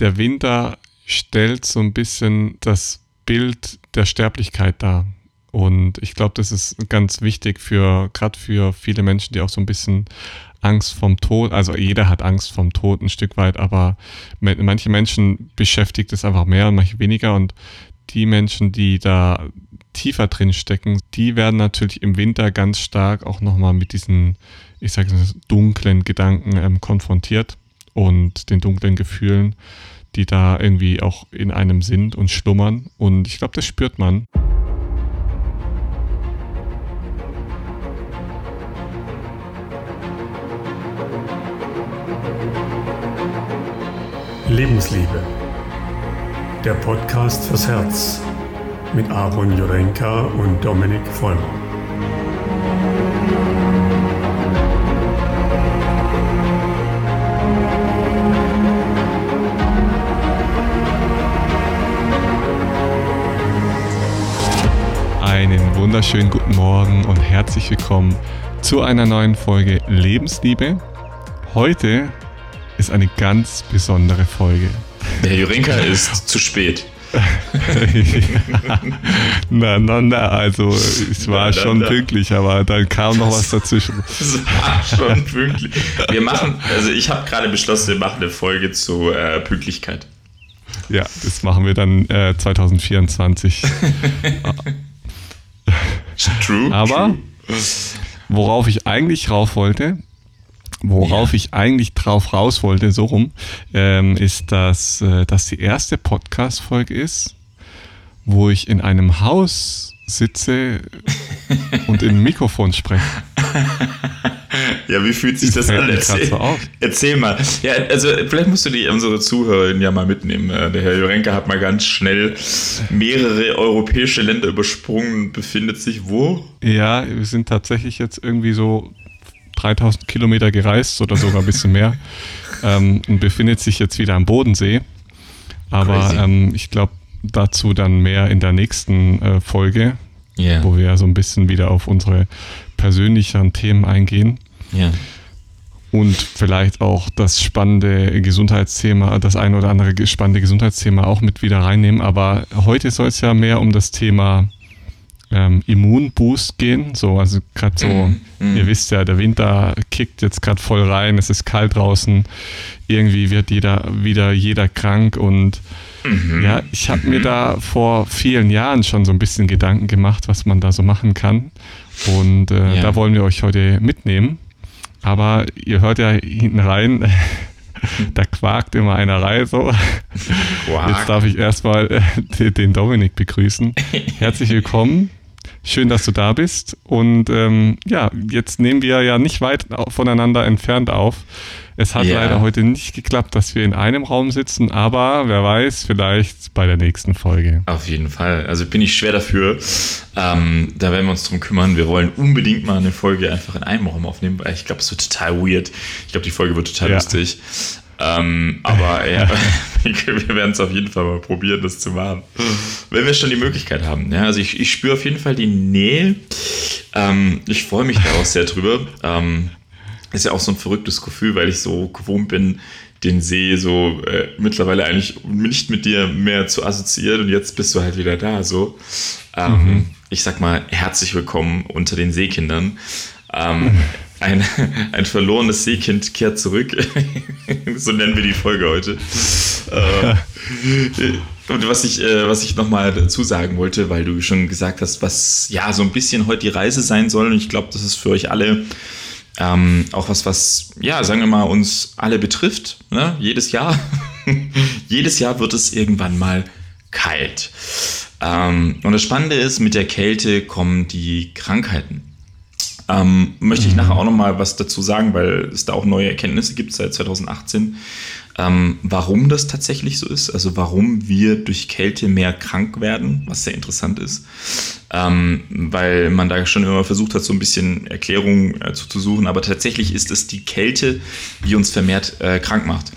der Winter stellt so ein bisschen das Bild der Sterblichkeit dar. Und ich glaube, das ist ganz wichtig für, gerade für viele Menschen, die auch so ein bisschen Angst vom Tod, also jeder hat Angst vom Tod ein Stück weit, aber manche Menschen beschäftigt es einfach mehr und manche weniger und die Menschen, die da tiefer drin stecken, die werden natürlich im Winter ganz stark auch nochmal mit diesen, ich sage es, dunklen Gedanken ähm, konfrontiert und den dunklen Gefühlen, die da irgendwie auch in einem sind und schlummern. Und ich glaube, das spürt man. Lebensliebe. Der Podcast fürs Herz mit Aaron Jurenka und Dominik Vollmer. Einen wunderschönen guten Morgen und herzlich willkommen zu einer neuen Folge Lebensliebe. Heute ist eine ganz besondere Folge. Der Jurenka ist zu spät. na, na, na, also es war na, na, schon na. pünktlich, aber dann kam noch was dazwischen. Es war schon pünktlich. Wir machen, also ich habe gerade beschlossen, wir machen eine Folge zu äh, Pünktlichkeit. Ja, das machen wir dann äh, 2024. True. Aber true. worauf ich eigentlich rauf wollte, Worauf ja. ich eigentlich drauf raus wollte, so rum, ähm, ist, dass äh, das die erste Podcast-Folge ist, wo ich in einem Haus sitze und in ein Mikrofon spreche. Ja, wie fühlt sich das, das an? Erzähl, so erzähl, mal. Ja, also vielleicht musst du die unsere Zuhörer ja mal mitnehmen. Äh, der Herr Jurenka hat mal ganz schnell mehrere europäische Länder übersprungen, befindet sich wo? Ja, wir sind tatsächlich jetzt irgendwie so 3000 Kilometer gereist oder sogar ein bisschen mehr ähm, und befindet sich jetzt wieder am Bodensee. Aber ähm, ich glaube, dazu dann mehr in der nächsten äh, Folge, yeah. wo wir so ein bisschen wieder auf unsere persönlicheren Themen eingehen. Yeah. Und vielleicht auch das spannende Gesundheitsthema, das ein oder andere spannende Gesundheitsthema auch mit wieder reinnehmen. Aber heute soll es ja mehr um das Thema ähm, Immunboost gehen. So, also gerade so, mm, mm. ihr wisst ja, der Winter kickt jetzt gerade voll rein, es ist kalt draußen, irgendwie wird jeder wieder jeder krank und mhm. ja, ich habe mhm. mir da vor vielen Jahren schon so ein bisschen Gedanken gemacht, was man da so machen kann. Und äh, ja. da wollen wir euch heute mitnehmen. Aber ihr hört ja hinten rein, da quakt immer einer rein so. Quark. Jetzt darf ich erstmal äh, den Dominik begrüßen. Herzlich willkommen. Schön, dass du da bist. Und ähm, ja, jetzt nehmen wir ja nicht weit voneinander entfernt auf. Es hat yeah. leider heute nicht geklappt, dass wir in einem Raum sitzen, aber wer weiß, vielleicht bei der nächsten Folge. Auf jeden Fall. Also bin ich schwer dafür. Ähm, da werden wir uns drum kümmern. Wir wollen unbedingt mal eine Folge einfach in einem Raum aufnehmen, weil ich glaube, es wird total weird. Ich glaube, die Folge wird total ja. lustig. Ähm, aber ja, wir werden es auf jeden Fall mal probieren, das zu machen. Wenn wir schon die Möglichkeit haben. Ja, also ich, ich spüre auf jeden Fall die Nähe. Ähm, ich freue mich da auch sehr drüber. Ähm, ist ja auch so ein verrücktes Gefühl, weil ich so gewohnt bin, den See so äh, mittlerweile eigentlich nicht mit dir mehr zu assoziieren und jetzt bist du halt wieder da. So, ähm, mhm. ich sag mal herzlich willkommen unter den Seekindern. Ähm, ein, ein verlorenes Seekind kehrt zurück. so nennen wir die Folge heute. Äh, und was ich, äh, was ich nochmal dazu sagen wollte, weil du schon gesagt hast, was ja so ein bisschen heute die Reise sein soll. Und ich glaube, das ist für euch alle ähm, auch was, was, ja, sagen wir mal, uns alle betrifft. Ne? Jedes Jahr. Jedes Jahr wird es irgendwann mal kalt. Ähm, und das Spannende ist, mit der Kälte kommen die Krankheiten. Ähm, möchte ich mhm. nachher auch nochmal was dazu sagen, weil es da auch neue Erkenntnisse gibt seit 2018, ähm, warum das tatsächlich so ist, also warum wir durch Kälte mehr krank werden, was sehr interessant ist, ähm, weil man da schon immer versucht hat, so ein bisschen Erklärungen äh, zu, suchen, aber tatsächlich ist es die Kälte, die uns vermehrt äh, krank macht.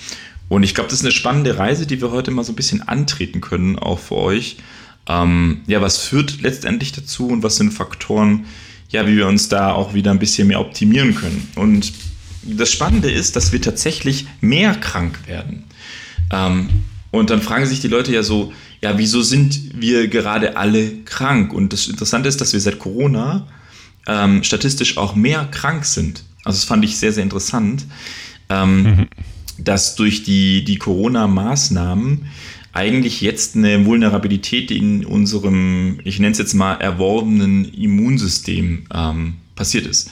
Und ich glaube, das ist eine spannende Reise, die wir heute mal so ein bisschen antreten können, auch für euch. Ähm, ja, was führt letztendlich dazu und was sind Faktoren, ja, wie wir uns da auch wieder ein bisschen mehr optimieren können. Und das Spannende ist, dass wir tatsächlich mehr krank werden. Ähm, Und dann fragen sich die Leute ja so, ja, wieso sind wir gerade alle krank? Und das Interessante ist, dass wir seit Corona ähm, statistisch auch mehr krank sind. Also das fand ich sehr, sehr interessant, ähm, mhm. dass durch die, die Corona-Maßnahmen eigentlich jetzt eine Vulnerabilität in unserem, ich nenne es jetzt mal, erworbenen Immunsystem ähm, passiert ist.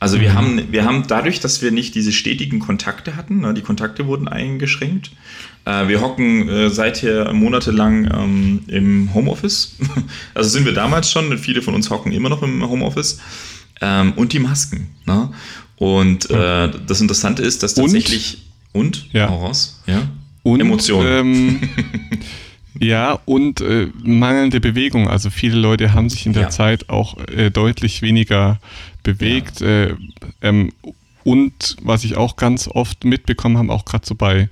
Also mhm. wir, haben, wir haben dadurch, dass wir nicht diese stetigen Kontakte hatten, ne, die Kontakte wurden eingeschränkt. Äh, wir hocken äh, seither monatelang ähm, im Homeoffice. also sind wir damals schon, viele von uns hocken immer noch im Homeoffice. Ähm, und die Masken. Ne? Und äh, das Interessante ist, dass tatsächlich. Und? und? Ja. Raus. Ja. Und, Emotionen. Ähm, Ja, und äh, mangelnde Bewegung. Also viele Leute haben sich in der ja. Zeit auch äh, deutlich weniger bewegt. Ja. Äh, ähm, und was ich auch ganz oft mitbekommen habe, auch gerade so bei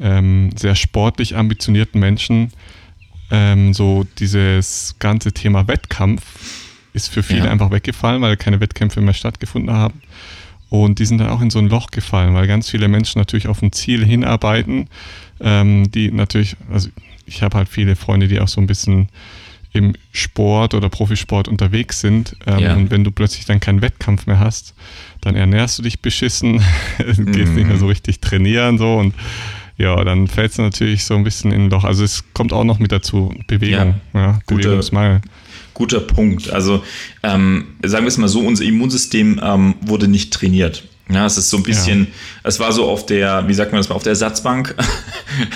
ähm, sehr sportlich ambitionierten Menschen, ähm, so dieses ganze Thema Wettkampf ist für viele ja. einfach weggefallen, weil keine Wettkämpfe mehr stattgefunden haben. Und die sind dann auch in so ein Loch gefallen, weil ganz viele Menschen natürlich auf ein Ziel hinarbeiten, ähm, die natürlich, also ich habe halt viele Freunde, die auch so ein bisschen im Sport oder Profisport unterwegs sind. Ähm, ja. Und wenn du plötzlich dann keinen Wettkampf mehr hast, dann ernährst du dich beschissen, gehst mm. nicht mehr so richtig trainieren so und ja, dann fällst du natürlich so ein bisschen in ein Loch. Also es kommt auch noch mit dazu, Bewegung, ja, ja Bewegungsmangel. Guter Punkt. Also ähm, sagen wir es mal so, unser Immunsystem ähm, wurde nicht trainiert. Ja, es ist so ein bisschen, ja. es war so auf der, wie sagt man das mal, auf der Ersatzbank,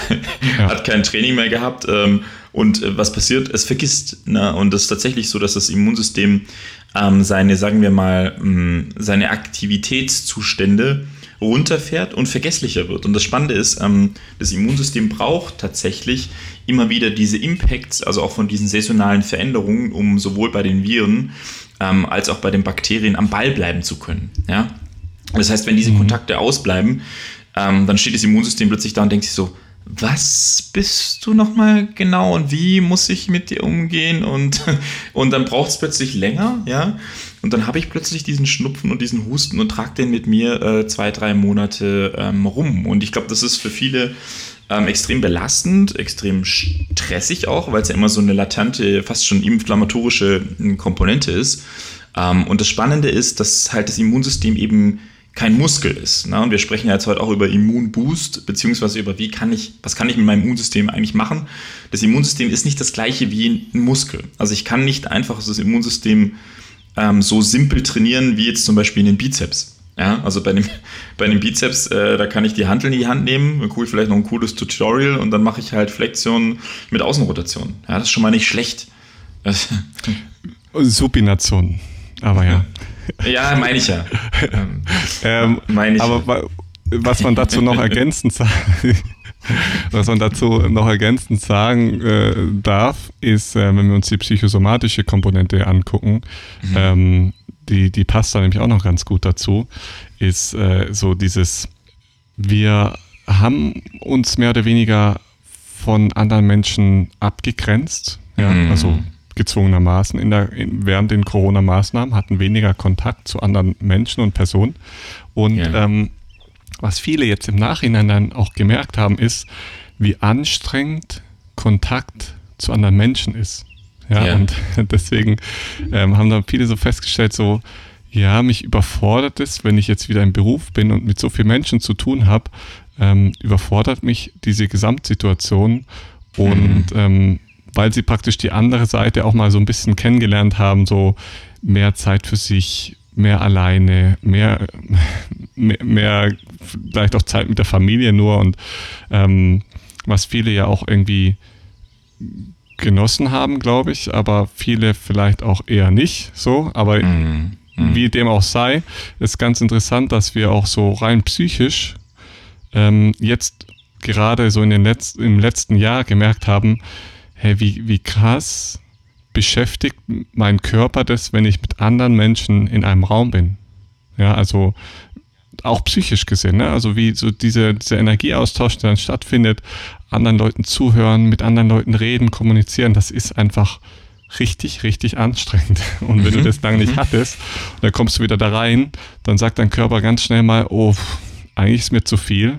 ja. hat kein Training mehr gehabt. Ähm, und äh, was passiert? Es vergisst. Ne? Und es ist tatsächlich so, dass das Immunsystem ähm, seine, sagen wir mal, mh, mm, seine Aktivitätszustände runterfährt und vergesslicher wird. Und das Spannende ist, ähm, das Immunsystem braucht tatsächlich immer wieder diese Impacts, also auch von diesen saisonalen Veränderungen, um sowohl bei den Viren ähm, als auch bei den Bakterien am Ball bleiben zu können. Ja? Das heißt, wenn diese mhm. Kontakte ausbleiben, ähm, dann steht das Immunsystem plötzlich da und denkt sich so, was bist du nochmal genau und wie muss ich mit dir umgehen? Und, und dann braucht es plötzlich länger, ja. Und dann habe ich plötzlich diesen Schnupfen und diesen Husten und trage den mit mir äh, zwei, drei Monate ähm, rum. Und ich glaube, das ist für viele ähm, extrem belastend, extrem stressig auch, weil es ja immer so eine latente, fast schon inflammatorische hm, Komponente ist. Ähm, und das Spannende ist, dass halt das Immunsystem eben kein Muskel ist. Ne? Und wir sprechen ja jetzt heute auch über Immunboost, beziehungsweise über wie kann ich, was kann ich mit meinem Immunsystem eigentlich machen. Das Immunsystem ist nicht das gleiche wie ein Muskel. Also ich kann nicht einfach das Immunsystem ähm, so simpel trainieren wie jetzt zum Beispiel in den Bizeps. Ja, also bei dem, bei dem Bizeps, äh, da kann ich die Handel in die Hand nehmen, ich vielleicht noch ein cooles Tutorial und dann mache ich halt Flexion mit Außenrotation. Ja, das ist schon mal nicht schlecht. Supination, aber ja. Ja, meine ich ja. Ähm, ähm, meine ich. Aber was man dazu noch ergänzend sagen, was man dazu noch ergänzend sagen äh, darf, ist, äh, wenn wir uns die psychosomatische Komponente angucken, mhm. ähm, die, die passt da nämlich auch noch ganz gut dazu, ist äh, so dieses, wir haben uns mehr oder weniger von anderen Menschen abgegrenzt. Ja, mhm. also gezwungenermaßen in der, in, während den Corona-Maßnahmen, hatten weniger Kontakt zu anderen Menschen und Personen. Und ja. ähm, was viele jetzt im Nachhinein dann auch gemerkt haben, ist, wie anstrengend Kontakt zu anderen Menschen ist. Ja, ja. und deswegen ähm, haben dann viele so festgestellt, so, ja, mich überfordert es, wenn ich jetzt wieder im Beruf bin und mit so vielen Menschen zu tun habe, ähm, überfordert mich diese Gesamtsituation und mhm. ähm, weil sie praktisch die andere Seite auch mal so ein bisschen kennengelernt haben, so mehr Zeit für sich, mehr alleine, mehr, mehr, mehr vielleicht auch Zeit mit der Familie nur und ähm, was viele ja auch irgendwie genossen haben, glaube ich, aber viele vielleicht auch eher nicht so, aber mm, mm. wie dem auch sei, ist ganz interessant, dass wir auch so rein psychisch ähm, jetzt gerade so in den Letz im letzten Jahr gemerkt haben, hey, wie, wie krass beschäftigt mein Körper das, wenn ich mit anderen Menschen in einem Raum bin. Ja, also auch psychisch gesehen, ne? also wie so diese, dieser Energieaustausch, der dann stattfindet, anderen Leuten zuhören, mit anderen Leuten reden, kommunizieren, das ist einfach richtig, richtig anstrengend. Und wenn mhm. du das lange nicht mhm. hattest, dann kommst du wieder da rein, dann sagt dein Körper ganz schnell mal, oh, eigentlich ist mir zu viel,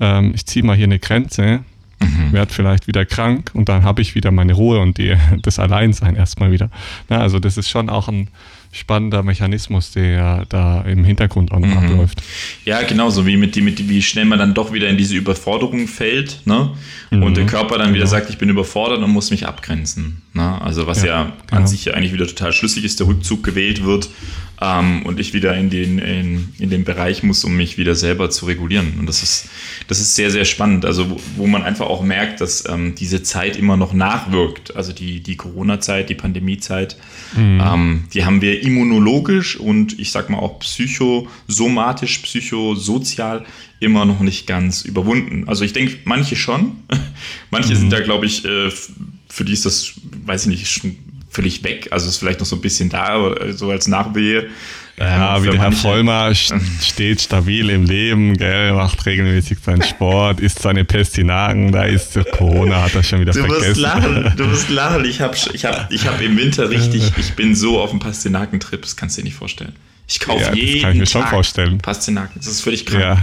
ähm, ich ziehe mal hier eine Grenze mhm. werde vielleicht wieder krank und dann habe ich wieder meine Ruhe und die, das Alleinsein erstmal wieder. Na, also das ist schon auch ein spannender Mechanismus, der da im Hintergrund auch noch mhm. abläuft. Ja, genauso wie mit, die, mit wie schnell man dann doch wieder in diese Überforderung fällt, ne? Mhm. Und der Körper dann wieder genau. sagt, ich bin überfordert und muss mich abgrenzen. Ne? Also was ja, ja genau. an sich eigentlich wieder total schlüssig ist, der Rückzug gewählt wird ähm, und ich wieder in den, in, in den Bereich muss, um mich wieder selber zu regulieren. Und das ist, das ist sehr, sehr spannend. Also wo, wo man einfach auch merkt, dass ähm, diese Zeit immer noch nachwirkt. Also die, die Corona-Zeit, die Pandemie-Zeit, mhm. ähm, die haben wir immunologisch und ich sag mal auch psychosomatisch, psychosozial immer noch nicht ganz überwunden. Also ich denke, manche schon. manche mhm. sind da, glaube ich, äh, für die ist das, weiß ich nicht, schon völlig weg. Also ist vielleicht noch so ein bisschen da, so als Nachwehe. Ja, ähm, wie der Herr Vollmer steht stabil im Leben, gell, macht regelmäßig seinen Sport, isst seine Pestinaken, da ist Corona, hat er schon wieder du vergessen. Wirst lachen, du wirst lachen, ich habe ich hab, ich hab im Winter richtig, ich bin so auf dem Pastinakentrip, das kannst du dir nicht vorstellen. Ich kaufe ja, jeden das kann ich mir schon Tag vorstellen. Pastinaken, das ist völlig krank. Ja, das,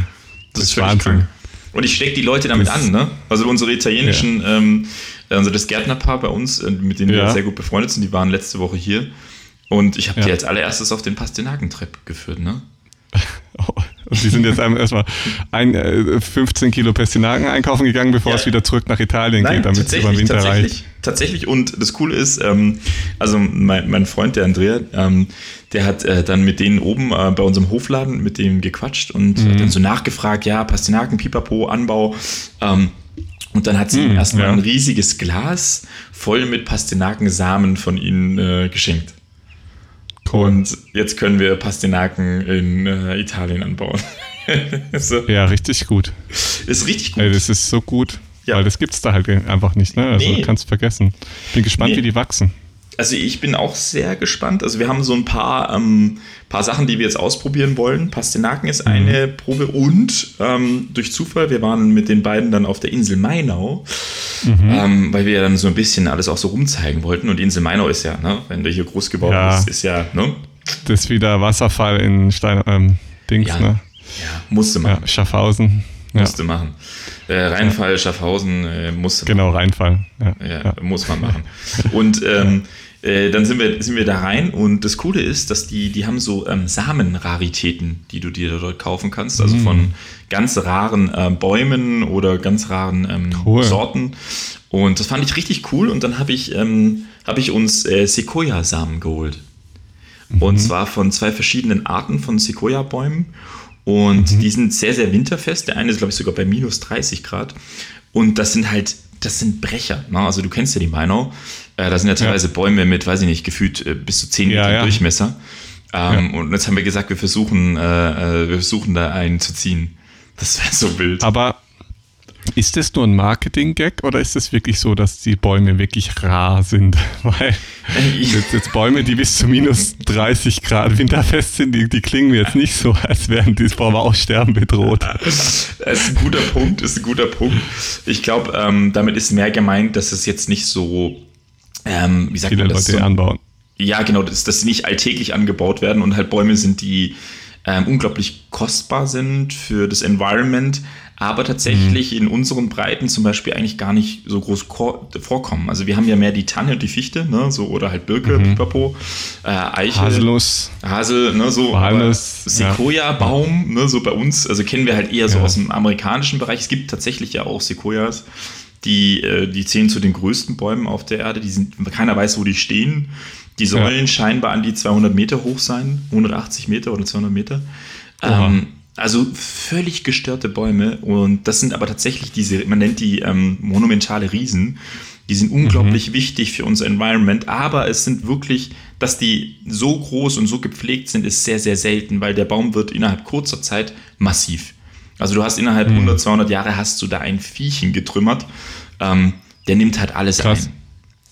das ist völlig Wahnsinn. krank. Und ich stecke die Leute damit das, an, ne? Also unsere italienischen, ja. ähm, also das Gärtnerpaar bei uns, äh, mit denen ja. wir sehr gut befreundet sind, die waren letzte Woche hier. Und ich habe ja. die als allererstes auf den Pastinakentrip geführt, ne? Oh, und die sind jetzt erstmal ein, äh, 15 Kilo Pastinaken einkaufen gegangen, bevor ja. es wieder zurück nach Italien Nein, geht, damit es über den Winter tatsächlich, reicht. Tatsächlich, und das Coole ist, ähm, also mein, mein, Freund, der Andrea, ähm, der hat äh, dann mit denen oben äh, bei unserem Hofladen mit denen gequatscht und mhm. dann so nachgefragt, ja, Pastinaken, Pipapo, Anbau. Ähm, und dann hat sie ihm mhm, erstmal ja. ein riesiges Glas voll mit Pastinakensamen von ihnen äh, geschenkt. Cool. Und jetzt können wir Pastinaken in äh, Italien anbauen. so. Ja, richtig gut. Ist richtig gut. Ey, das ist so gut. Ja. Weil das gibt es da halt einfach nicht, ne? Also nee. kannst vergessen. Bin gespannt, nee. wie die wachsen. Also ich bin auch sehr gespannt. Also wir haben so ein paar, ähm, paar Sachen, die wir jetzt ausprobieren wollen. Pastinaken ist eine mhm. Probe und ähm, durch Zufall, wir waren mit den beiden dann auf der Insel Mainau, mhm. ähm, weil wir dann so ein bisschen alles auch so rumzeigen wollten. Und Insel Mainau ist ja, ne, wenn du hier groß geworden ja. bist, ist ja, ne? Das ist wieder Wasserfall in Stein, ähm, Dings, ja. ne? Ja, musste machen. Ja, Schaffhausen. Musste machen. Äh, Rheinfall, Schaffhausen äh, musste Genau, Rheinfall. Ja, ja, muss man machen. Und ähm, äh, dann sind wir, sind wir da rein und das Coole ist, dass die, die haben so ähm, Samenraritäten, die du dir dort kaufen kannst, also mm. von ganz raren äh, Bäumen oder ganz raren ähm, cool. Sorten. Und das fand ich richtig cool und dann habe ich, ähm, hab ich uns äh, Sequoia-Samen geholt. Mhm. Und zwar von zwei verschiedenen Arten von Sequoia-Bäumen. Und mhm. die sind sehr, sehr winterfest. Der eine ist, glaube ich, sogar bei minus 30 Grad. Und das sind halt, das sind Brecher. Ne? Also du kennst ja die Meinau. Äh, da sind ja teilweise ja. Bäume mit, weiß ich nicht, gefühlt äh, bis zu 10 Meter ja, Durchmesser. Ähm, und jetzt haben wir gesagt, wir versuchen, äh, äh, wir versuchen da einen zu ziehen. Das wäre so wild. Aber ist das nur ein Marketing-Gag oder ist es wirklich so, dass die Bäume wirklich rar sind? Weil jetzt, jetzt, Bäume, die bis zu minus 30 Grad winterfest sind, die, die klingen jetzt nicht so, als wären die vom Aussterben bedroht. Das ist ein guter Punkt, ist ein guter Punkt. Ich glaube, ähm, damit ist mehr gemeint, dass es jetzt nicht so ähm, wie sagt Viele man das? Leute so, anbauen. Ja, genau, dass, dass sie nicht alltäglich angebaut werden und halt Bäume sind, die ähm, unglaublich kostbar sind für das Environment, aber tatsächlich mhm. in unseren Breiten zum Beispiel eigentlich gar nicht so groß vorkommen. Also wir haben ja mehr die Tanne und die Fichte, ne, so oder halt Birke, mhm. Pipapo, äh, Eiche, Haselnuss, Hasel, ne, so Sequoia-Baum, ja. ne, so bei uns, also kennen wir halt eher so aus dem amerikanischen Bereich. Es gibt tatsächlich ja auch Sequoias, die, äh, die zählen zu den größten Bäumen auf der Erde. Die sind, keiner weiß, wo die stehen. Die sollen ja. scheinbar an die 200 Meter hoch sein, 180 Meter oder 200 Meter. Ähm, also völlig gestörte Bäume. Und das sind aber tatsächlich diese, man nennt die ähm, monumentale Riesen. Die sind unglaublich mhm. wichtig für unser Environment, aber es sind wirklich, dass die so groß und so gepflegt sind, ist sehr, sehr selten, weil der Baum wird innerhalb kurzer Zeit massiv. Also du hast innerhalb mhm. 100, 200 Jahre hast du da ein Viechchen getrümmert. Ähm, der nimmt halt alles Krass. ein.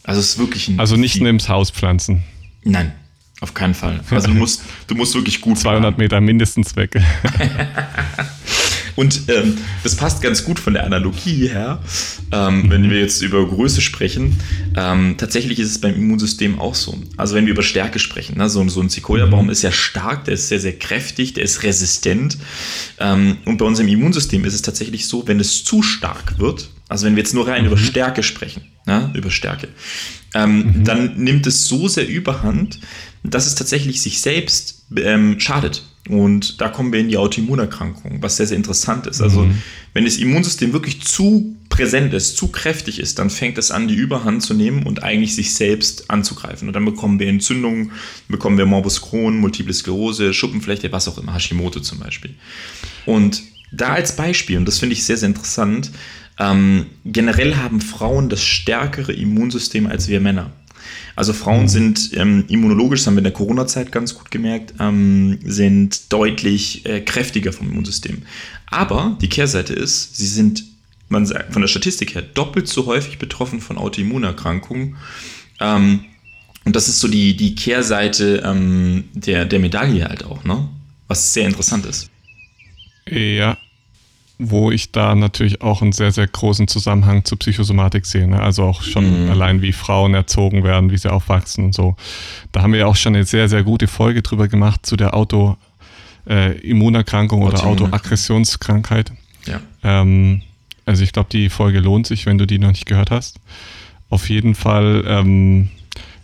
Also es ist wirklich ein Also nicht nur ins Haus pflanzen. Nein, auf keinen Fall. Also du musst, du musst wirklich gut 200 fahren. Meter mindestens weg. Und ähm, das passt ganz gut von der Analogie her, ähm, wenn wir jetzt über Größe sprechen. Ähm, tatsächlich ist es beim Immunsystem auch so. Also wenn wir über Stärke sprechen, ne? so, so ein Sequoia-Baum mhm. ist ja stark, der ist sehr, sehr kräftig, der ist resistent. Ähm, und bei unserem Immunsystem ist es tatsächlich so, wenn es zu stark wird, also wenn wir jetzt nur rein mhm. über Stärke sprechen, ja, über Stärke, ähm, mhm. dann nimmt es so sehr überhand, dass es tatsächlich sich selbst ähm, schadet. Und da kommen wir in die Autoimmunerkrankung, was sehr, sehr interessant ist. Also, mhm. wenn das Immunsystem wirklich zu präsent ist, zu kräftig ist, dann fängt es an, die Überhand zu nehmen und eigentlich sich selbst anzugreifen. Und dann bekommen wir Entzündungen, bekommen wir Morbus Crohn, Multiple Sklerose, Schuppenflechte, was auch immer, Hashimoto zum Beispiel. Und da als Beispiel, und das finde ich sehr, sehr interessant, ähm, generell haben Frauen das stärkere Immunsystem als wir Männer. Also Frauen mhm. sind ähm, immunologisch, das haben wir in der Corona-Zeit ganz gut gemerkt, ähm, sind deutlich äh, kräftiger vom Immunsystem. Aber die Kehrseite ist, sie sind man sagt, von der Statistik her doppelt so häufig betroffen von Autoimmunerkrankungen. Ähm, und das ist so die, die Kehrseite ähm, der, der Medaille halt auch, ne? Was sehr interessant ist. Ja, wo ich da natürlich auch einen sehr, sehr großen Zusammenhang zur Psychosomatik sehe. Ne? Also auch schon mhm. allein, wie Frauen erzogen werden, wie sie aufwachsen und so. Da haben wir ja auch schon eine sehr, sehr gute Folge drüber gemacht zu der Autoimmunerkrankung äh, oder Autoaggressionskrankheit. Ja. Ähm, also ich glaube, die Folge lohnt sich, wenn du die noch nicht gehört hast. Auf jeden Fall ähm,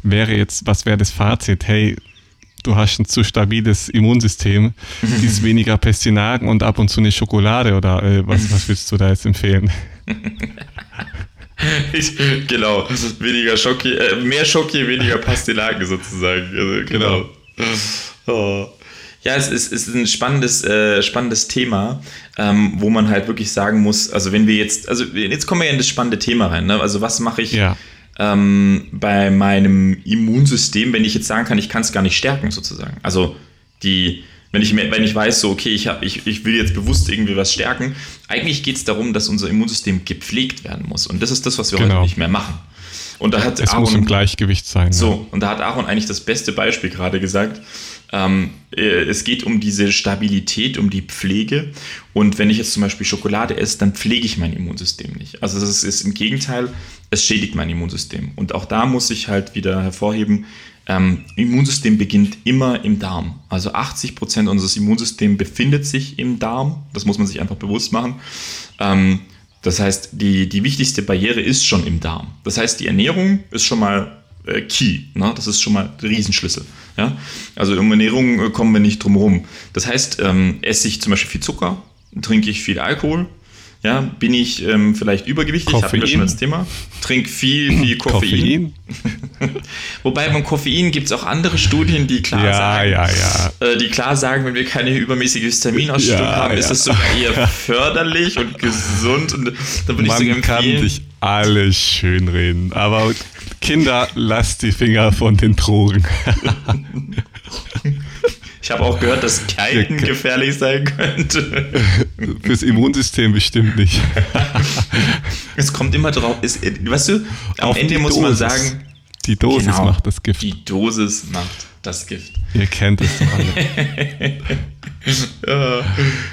wäre jetzt, was wäre das Fazit? Hey, du hast ein zu stabiles Immunsystem, ist weniger Pestinagen und ab und zu eine Schokolade oder äh, was, was würdest du da jetzt empfehlen? Ich, genau, weniger Schoki, äh, mehr Schoki, weniger Pastinaken sozusagen. Also, genau. Oh. Ja, es ist, es ist ein spannendes, äh, spannendes Thema, ähm, wo man halt wirklich sagen muss, also wenn wir jetzt, also jetzt kommen wir ja in das spannende Thema rein, ne? Also was mache ich, ja ähm, bei meinem Immunsystem, wenn ich jetzt sagen kann, ich kann es gar nicht stärken sozusagen. Also die, wenn ich, wenn ich weiß, so, okay, ich, hab, ich, ich will jetzt bewusst irgendwie was stärken, eigentlich geht es darum, dass unser Immunsystem gepflegt werden muss. Und das ist das, was wir genau. heute nicht mehr machen. Und da hat es Aaron, muss im Gleichgewicht sein. So, ja. und da hat Aaron eigentlich das beste Beispiel gerade gesagt. Ähm, äh, es geht um diese Stabilität, um die Pflege. Und wenn ich jetzt zum Beispiel Schokolade esse, dann pflege ich mein Immunsystem nicht. Also das ist im Gegenteil, es schädigt mein Immunsystem. Und auch da muss ich halt wieder hervorheben, ähm, Immunsystem beginnt immer im Darm. Also 80 Prozent unseres Immunsystems befindet sich im Darm. Das muss man sich einfach bewusst machen. Ähm, das heißt, die, die wichtigste Barriere ist schon im Darm. Das heißt, die Ernährung ist schon mal äh, Key. Ne? Das ist schon mal der Riesenschlüssel. Ja? Also um Ernährung äh, kommen wir nicht drum herum. Das heißt, ähm, esse ich zum Beispiel viel Zucker, trinke ich viel Alkohol, ja, bin ich ähm, vielleicht übergewichtig, Koffein. hatten wir schon als Thema. Trink viel, viel Koffein. Koffein. Wobei beim Koffein gibt es auch andere Studien, die klar ja, sagen, ja, ja. Äh, die klar sagen, wenn wir keine übermäßige Histaminausschüttung haben, ist das sogar eher förderlich und gesund. Und da würde ich sogar empfehlen. kann dich alles schönreden, aber Kinder, lasst die Finger von den Drogen. Ich habe auch gehört, dass Kiten gefährlich sein könnte. Fürs Immunsystem bestimmt nicht. es kommt immer drauf, ist, weißt du, am Auf Ende muss Dosis. man sagen, die Dosis genau, macht das Gift. Die Dosis macht das Gift. Ihr kennt es alle.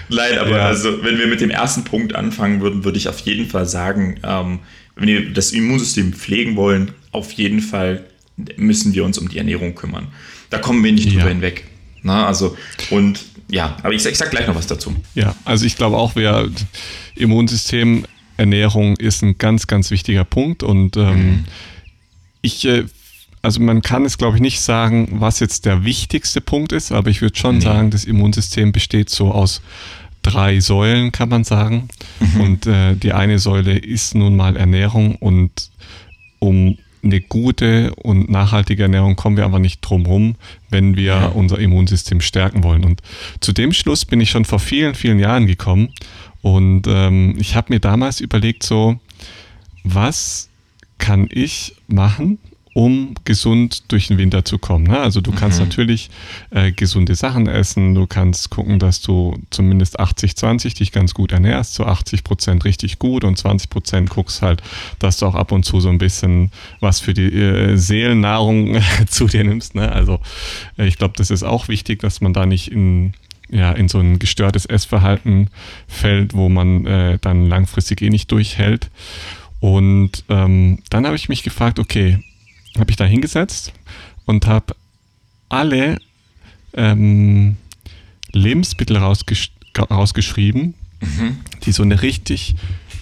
Nein, aber ja. also, wenn wir mit dem ersten Punkt anfangen würden, würde ich auf jeden Fall sagen, ähm, wenn wir das Immunsystem pflegen wollen, auf jeden Fall müssen wir uns um die Ernährung kümmern. Da kommen wir nicht ja. drüber hinweg. Na, also, und ja, aber ich, ich sag gleich noch was dazu. Ja, also ich glaube auch, wer Immunsystem, Ernährung ist ein ganz, ganz wichtiger Punkt und ähm, mhm. ich äh, also man kann es, glaube ich, nicht sagen, was jetzt der wichtigste Punkt ist, aber ich würde schon nee. sagen, das Immunsystem besteht so aus drei Säulen, kann man sagen. Mhm. Und äh, die eine Säule ist nun mal Ernährung und um eine gute und nachhaltige Ernährung kommen wir aber nicht drum rum, wenn wir ja. unser Immunsystem stärken wollen. Und zu dem Schluss bin ich schon vor vielen, vielen Jahren gekommen. Und ähm, ich habe mir damals überlegt, so, was kann ich machen, um gesund durch den Winter zu kommen. Ne? Also du kannst mhm. natürlich äh, gesunde Sachen essen, du kannst gucken, dass du zumindest 80-20 dich ganz gut ernährst, so 80 Prozent richtig gut und 20 Prozent guckst halt, dass du auch ab und zu so ein bisschen was für die äh, Seelennahrung zu dir nimmst. Ne? Also äh, ich glaube, das ist auch wichtig, dass man da nicht in ja, in so ein gestörtes Essverhalten fällt, wo man äh, dann langfristig eh nicht durchhält. Und ähm, dann habe ich mich gefragt, okay, habe ich da hingesetzt und habe alle ähm, Lebensmittel rausgesch rausgeschrieben, mhm. die so eine richtig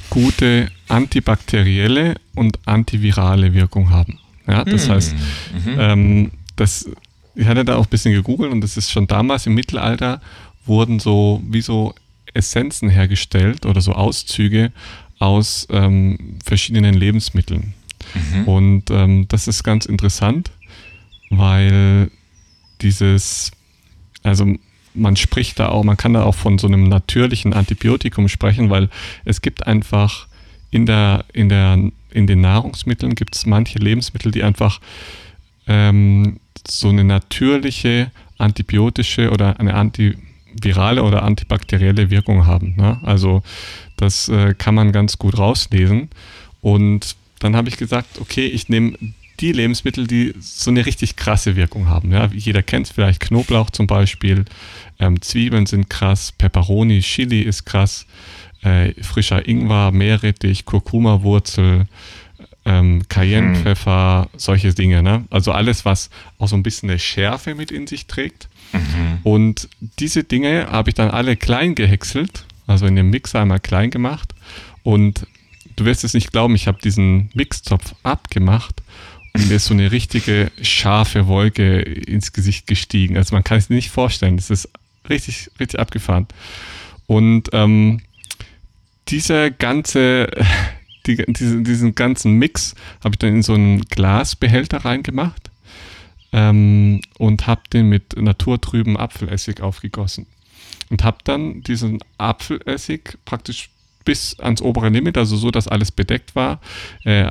gute antibakterielle und antivirale Wirkung haben. Ja, das mhm. heißt, mhm. ähm, das, ich hatte da auch ein bisschen gegoogelt und das ist schon damals im Mittelalter wurden so wie so Essenzen hergestellt oder so Auszüge aus ähm, verschiedenen Lebensmitteln. Mhm. Und ähm, das ist ganz interessant, weil dieses, also man spricht da auch, man kann da auch von so einem natürlichen Antibiotikum sprechen, weil es gibt einfach in der, in der, in den Nahrungsmitteln gibt es manche Lebensmittel, die einfach ähm, so eine natürliche antibiotische oder eine antivirale oder antibakterielle Wirkung haben. Ne? Also das äh, kann man ganz gut rauslesen. Und dann habe ich gesagt, okay, ich nehme die Lebensmittel, die so eine richtig krasse Wirkung haben. Ja, jeder kennt es vielleicht, Knoblauch zum Beispiel, ähm, Zwiebeln sind krass, Peperoni, Chili ist krass, äh, frischer Ingwer, Meerrettich, Kurkuma-Wurzel, ähm, Cayennepfeffer, mhm. solche Dinge. Ne? Also alles, was auch so ein bisschen eine Schärfe mit in sich trägt. Mhm. Und diese Dinge habe ich dann alle klein gehäckselt, also in dem Mixer einmal klein gemacht. Und du wirst es nicht glauben, ich habe diesen Mixtopf abgemacht und mir ist so eine richtige scharfe Wolke ins Gesicht gestiegen. Also man kann es nicht vorstellen. Das ist richtig, richtig abgefahren. Und ähm, dieser ganze, die, diese, diesen ganzen Mix habe ich dann in so einen Glasbehälter reingemacht ähm, und habe den mit naturtrüben Apfelessig aufgegossen. Und habe dann diesen Apfelessig praktisch bis ans obere Limit, also so, dass alles bedeckt war, äh,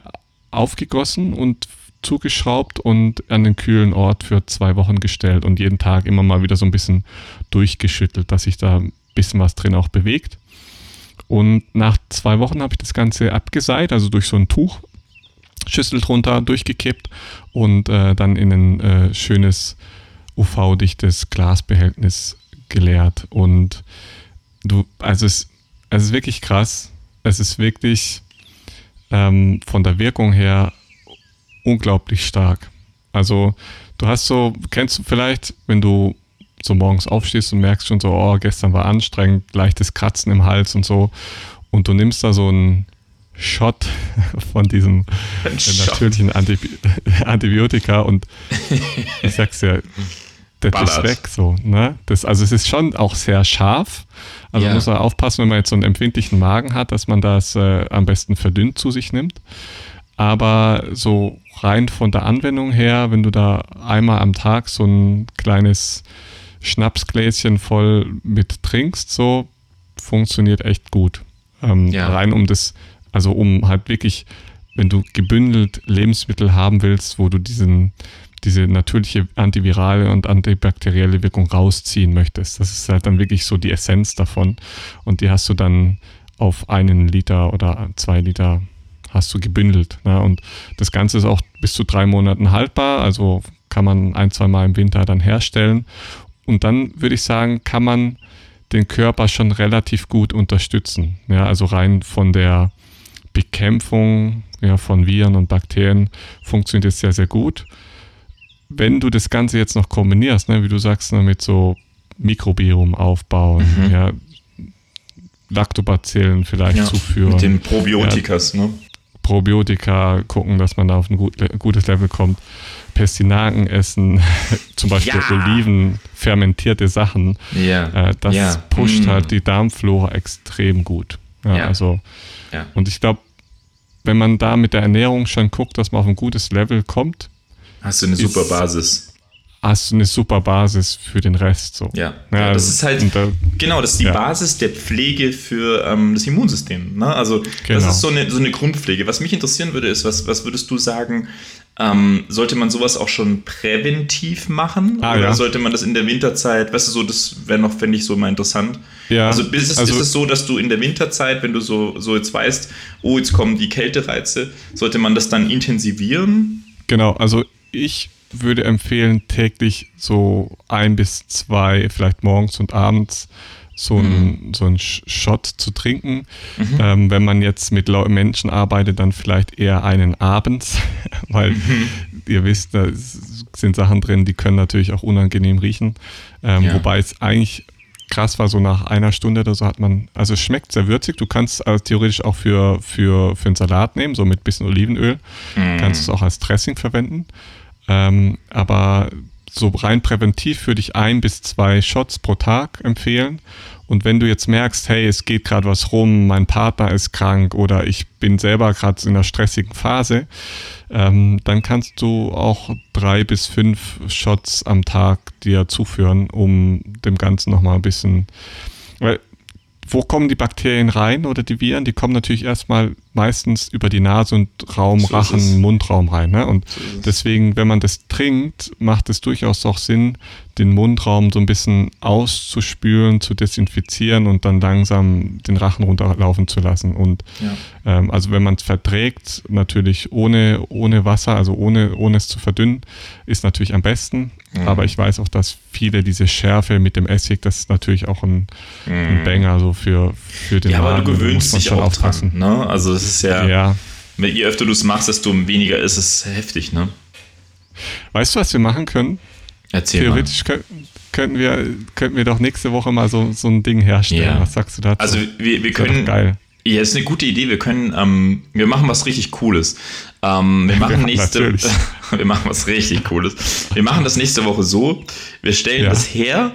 aufgegossen und zugeschraubt und an den kühlen Ort für zwei Wochen gestellt und jeden Tag immer mal wieder so ein bisschen durchgeschüttelt, dass sich da ein bisschen was drin auch bewegt. Und nach zwei Wochen habe ich das Ganze abgeseit, also durch so ein Tuch, Schüssel drunter, durchgekippt und äh, dann in ein äh, schönes UV-dichtes Glasbehältnis geleert. Und du, also es, es ist wirklich krass. Es ist wirklich ähm, von der Wirkung her unglaublich stark. Also du hast so, kennst du vielleicht, wenn du so morgens aufstehst und merkst schon so, oh, gestern war anstrengend, leichtes Kratzen im Hals und so. Und du nimmst da so einen Shot von diesem Ein natürlichen Antib Antibiotika und ich sag's ja, das Ballert. ist weg so. Ne? Das, also es ist schon auch sehr scharf. Also ja. muss man aufpassen, wenn man jetzt so einen empfindlichen Magen hat, dass man das äh, am besten verdünnt zu sich nimmt. Aber so rein von der Anwendung her, wenn du da einmal am Tag so ein kleines Schnapsgläschen voll mit trinkst, so funktioniert echt gut. Ähm, ja. Rein um das, also um halt wirklich, wenn du gebündelt Lebensmittel haben willst, wo du diesen, diese natürliche antivirale und antibakterielle Wirkung rausziehen möchtest. Das ist halt dann wirklich so die Essenz davon. Und die hast du dann auf einen Liter oder zwei Liter hast du gebündelt. Ne? Und das Ganze ist auch bis zu drei Monaten haltbar, also kann man ein, zwei Mal im Winter dann herstellen. Und dann würde ich sagen, kann man den Körper schon relativ gut unterstützen. Ja, also rein von der Bekämpfung ja, von Viren und Bakterien funktioniert es sehr, sehr gut. Wenn du das Ganze jetzt noch kombinierst, ne, wie du sagst, ne, mit so Mikrobiom aufbauen, mhm. ja, Lactobacillen vielleicht ja, zuführen. Mit den Probiotikas, ja, ne? Probiotika gucken, dass man da auf ein gut, gutes Level kommt. Pestinaken essen, zum Beispiel ja. Oliven, fermentierte Sachen. Ja. Äh, das ja. pusht mm. halt die Darmflora extrem gut. Ja. Also, ja. Und ich glaube, wenn man da mit der Ernährung schon guckt, dass man auf ein gutes Level kommt, hast du eine super Basis hast du eine super Basis für den Rest. So. Ja, ja das ist halt, da, genau, das ist die ja. Basis der Pflege für ähm, das Immunsystem. Ne? Also genau. das ist so eine, so eine Grundpflege. Was mich interessieren würde, ist, was, was würdest du sagen, ähm, sollte man sowas auch schon präventiv machen? Ah, oder ja. sollte man das in der Winterzeit, weißt du, so, das wäre noch, fände ich so mal interessant. Ja. Also, ist es, also ist es so, dass du in der Winterzeit, wenn du so, so jetzt weißt, oh, jetzt kommen die Kältereize, sollte man das dann intensivieren? Genau, also ich würde empfehlen, täglich so ein bis zwei, vielleicht morgens und abends, so einen mhm. so ein Shot zu trinken. Mhm. Ähm, wenn man jetzt mit Menschen arbeitet, dann vielleicht eher einen abends, weil mhm. ihr wisst, da sind Sachen drin, die können natürlich auch unangenehm riechen. Ähm, ja. Wobei es eigentlich krass war, so nach einer Stunde oder so hat man, also es schmeckt sehr würzig. Du kannst es also theoretisch auch für, für, für einen Salat nehmen, so mit bisschen Olivenöl. Mm. Kannst es auch als Dressing verwenden. Ähm, aber so rein präventiv würde ich ein bis zwei Shots pro Tag empfehlen. Und wenn du jetzt merkst, hey, es geht gerade was rum, mein Partner ist krank oder ich bin selber gerade in einer stressigen Phase, ähm, dann kannst du auch drei bis fünf Shots am Tag dir zuführen, um dem Ganzen nochmal ein bisschen, weil wo kommen die Bakterien rein oder die Viren? Die kommen natürlich erstmal meistens über die Nase und Raum, so Rachen, Mundraum rein. Ne? Und so deswegen, wenn man das trinkt, macht es durchaus auch Sinn, den Mundraum so ein bisschen auszuspülen, zu desinfizieren und dann langsam den Rachen runterlaufen zu lassen. Und ja. ähm, also wenn man es verträgt, natürlich ohne, ohne Wasser, also ohne, ohne es zu verdünnen, ist natürlich am besten. Mhm. Aber ich weiß auch, dass viele diese Schärfe mit dem Essig, das ist natürlich auch ein, mhm. ein Banger so für, für den Ja, aber Magen. du gewöhnst dich auch aufpassen. dran. Ne? Also das ist ja, ja. je öfter du es machst, desto weniger ist es heftig. Ne? Weißt du, was wir machen können? Erzähl Theoretisch mal. könnten wir, könnten wir doch nächste Woche mal so, so ein Ding herstellen. Ja. Was sagst du dazu? Also wir, wir können. Geil. Ja, ist eine gute Idee. Wir können, ähm, wir machen was richtig Cooles. Ähm, wir machen ja, nächste, wir machen was richtig Cooles. Wir machen das nächste Woche so. Wir stellen ja. das her,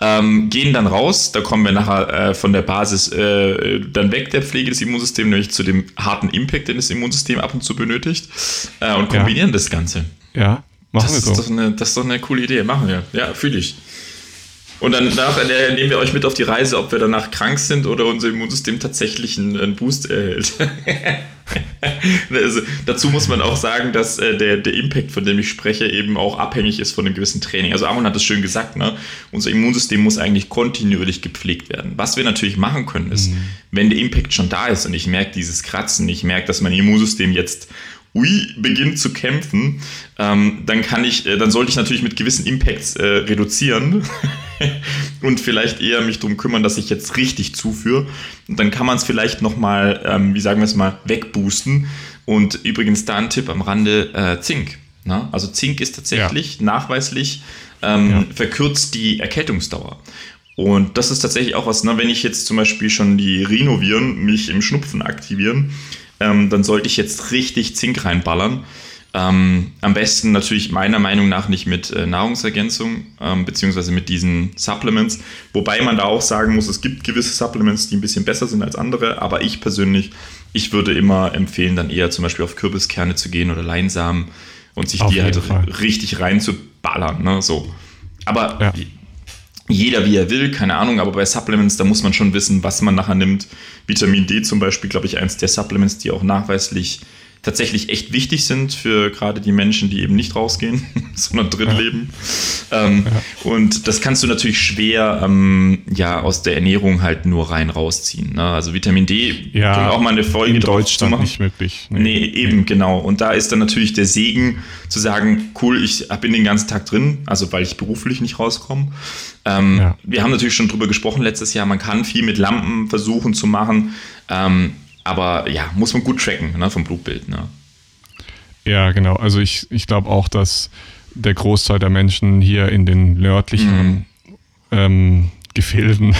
ähm, gehen dann raus. Da kommen wir nachher äh, von der Basis äh, dann weg der Pflege des Immunsystems, nämlich zu dem harten Impact, den das Immunsystem ab und zu benötigt, äh, und kombinieren ja. das Ganze. Ja, machen das wir so. Ist doch eine, das ist doch eine coole Idee. Machen wir. Ja, fühle ich. Und dann danach äh, nehmen wir euch mit auf die Reise, ob wir danach krank sind oder unser Immunsystem tatsächlich einen, Boost erhält. also, dazu muss man auch sagen, dass äh, der, der Impact, von dem ich spreche, eben auch abhängig ist von einem gewissen Training. Also Aaron hat es schön gesagt, ne? unser Immunsystem muss eigentlich kontinuierlich gepflegt werden. Was wir natürlich machen können, ist, mhm. wenn der Impact schon da ist und ich merke dieses Kratzen, ich merke, dass mein Immunsystem jetzt Ui beginnt zu kämpfen, ähm, dann kann ich, äh, dann sollte ich natürlich mit gewissen Impacts äh, reduzieren und vielleicht eher mich darum kümmern, dass ich jetzt richtig zuführe. Und dann kann man es vielleicht nochmal, ähm, wie sagen wir es mal, wegboosten. Und übrigens da ein Tipp am Rande, äh, Zink. Na? Ne? Also Zink ist tatsächlich ja. nachweislich ähm, ja. verkürzt die Erkältungsdauer. Und das ist tatsächlich auch was, ne, wenn ich jetzt zum Beispiel schon die Renovieren mich im Schnupfen aktivieren, ähm, dann sollte ich jetzt richtig Zink reinballern. Ähm, am besten natürlich meiner Meinung nach nicht mit äh, Nahrungsergänzung, ähm, beziehungsweise mit diesen Supplements. Wobei man da auch sagen muss, es gibt gewisse Supplements, die ein bisschen besser sind als andere, aber ich persönlich, ich würde immer empfehlen, dann eher zum Beispiel auf Kürbiskerne zu gehen oder Leinsamen und sich auf die halt Fall. richtig reinzuballern. Ne? So. Aber ja jeder wie er will, keine Ahnung, aber bei Supplements, da muss man schon wissen, was man nachher nimmt. Vitamin D zum Beispiel, glaube ich, eins der Supplements, die auch nachweislich tatsächlich echt wichtig sind für gerade die Menschen, die eben nicht rausgehen, sondern drin ja. leben. Ähm, ja. Und das kannst du natürlich schwer ähm, ja, aus der Ernährung halt nur rein rausziehen. Ne? Also Vitamin D, ja, können auch mal eine Folge in Deutschland machen. nicht möglich. Nee. nee, eben, nee. genau. Und da ist dann natürlich der Segen zu sagen, cool, ich bin den ganzen Tag drin, also weil ich beruflich nicht rauskomme. Ähm. Wir haben natürlich schon drüber gesprochen letztes Jahr, man kann viel mit Lampen versuchen zu machen. Ähm, aber ja, muss man gut tracken ne, vom Blutbild. Ne? Ja, genau. Also ich, ich glaube auch, dass der Großteil der Menschen hier in den nördlichen mhm. ähm, Gefilden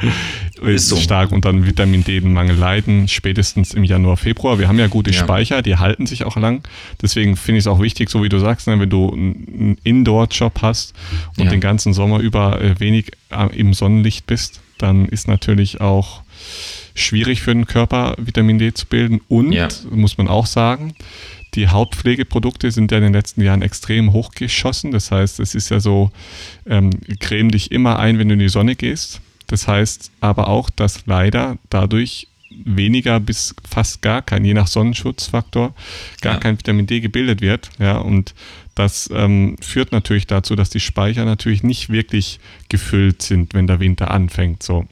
ist so. stark unter Vitamin D-Mangel leiden, spätestens im Januar, Februar. Wir haben ja gute ja. Speicher, die halten sich auch lang. Deswegen finde ich es auch wichtig, so wie du sagst, ne, wenn du einen Indoor-Job hast und ja. den ganzen Sommer über äh, wenig äh, im Sonnenlicht bist, dann ist natürlich auch schwierig für den Körper, Vitamin D zu bilden. Und, ja. muss man auch sagen, die Hautpflegeprodukte sind ja in den letzten Jahren extrem hochgeschossen. Das heißt, es ist ja so, ähm, creme dich immer ein, wenn du in die Sonne gehst. Das heißt aber auch, dass leider dadurch weniger bis fast gar kein, je nach Sonnenschutzfaktor, gar ja. kein Vitamin D gebildet wird. Ja, und das ähm, führt natürlich dazu, dass die Speicher natürlich nicht wirklich gefüllt sind, wenn der Winter anfängt. So.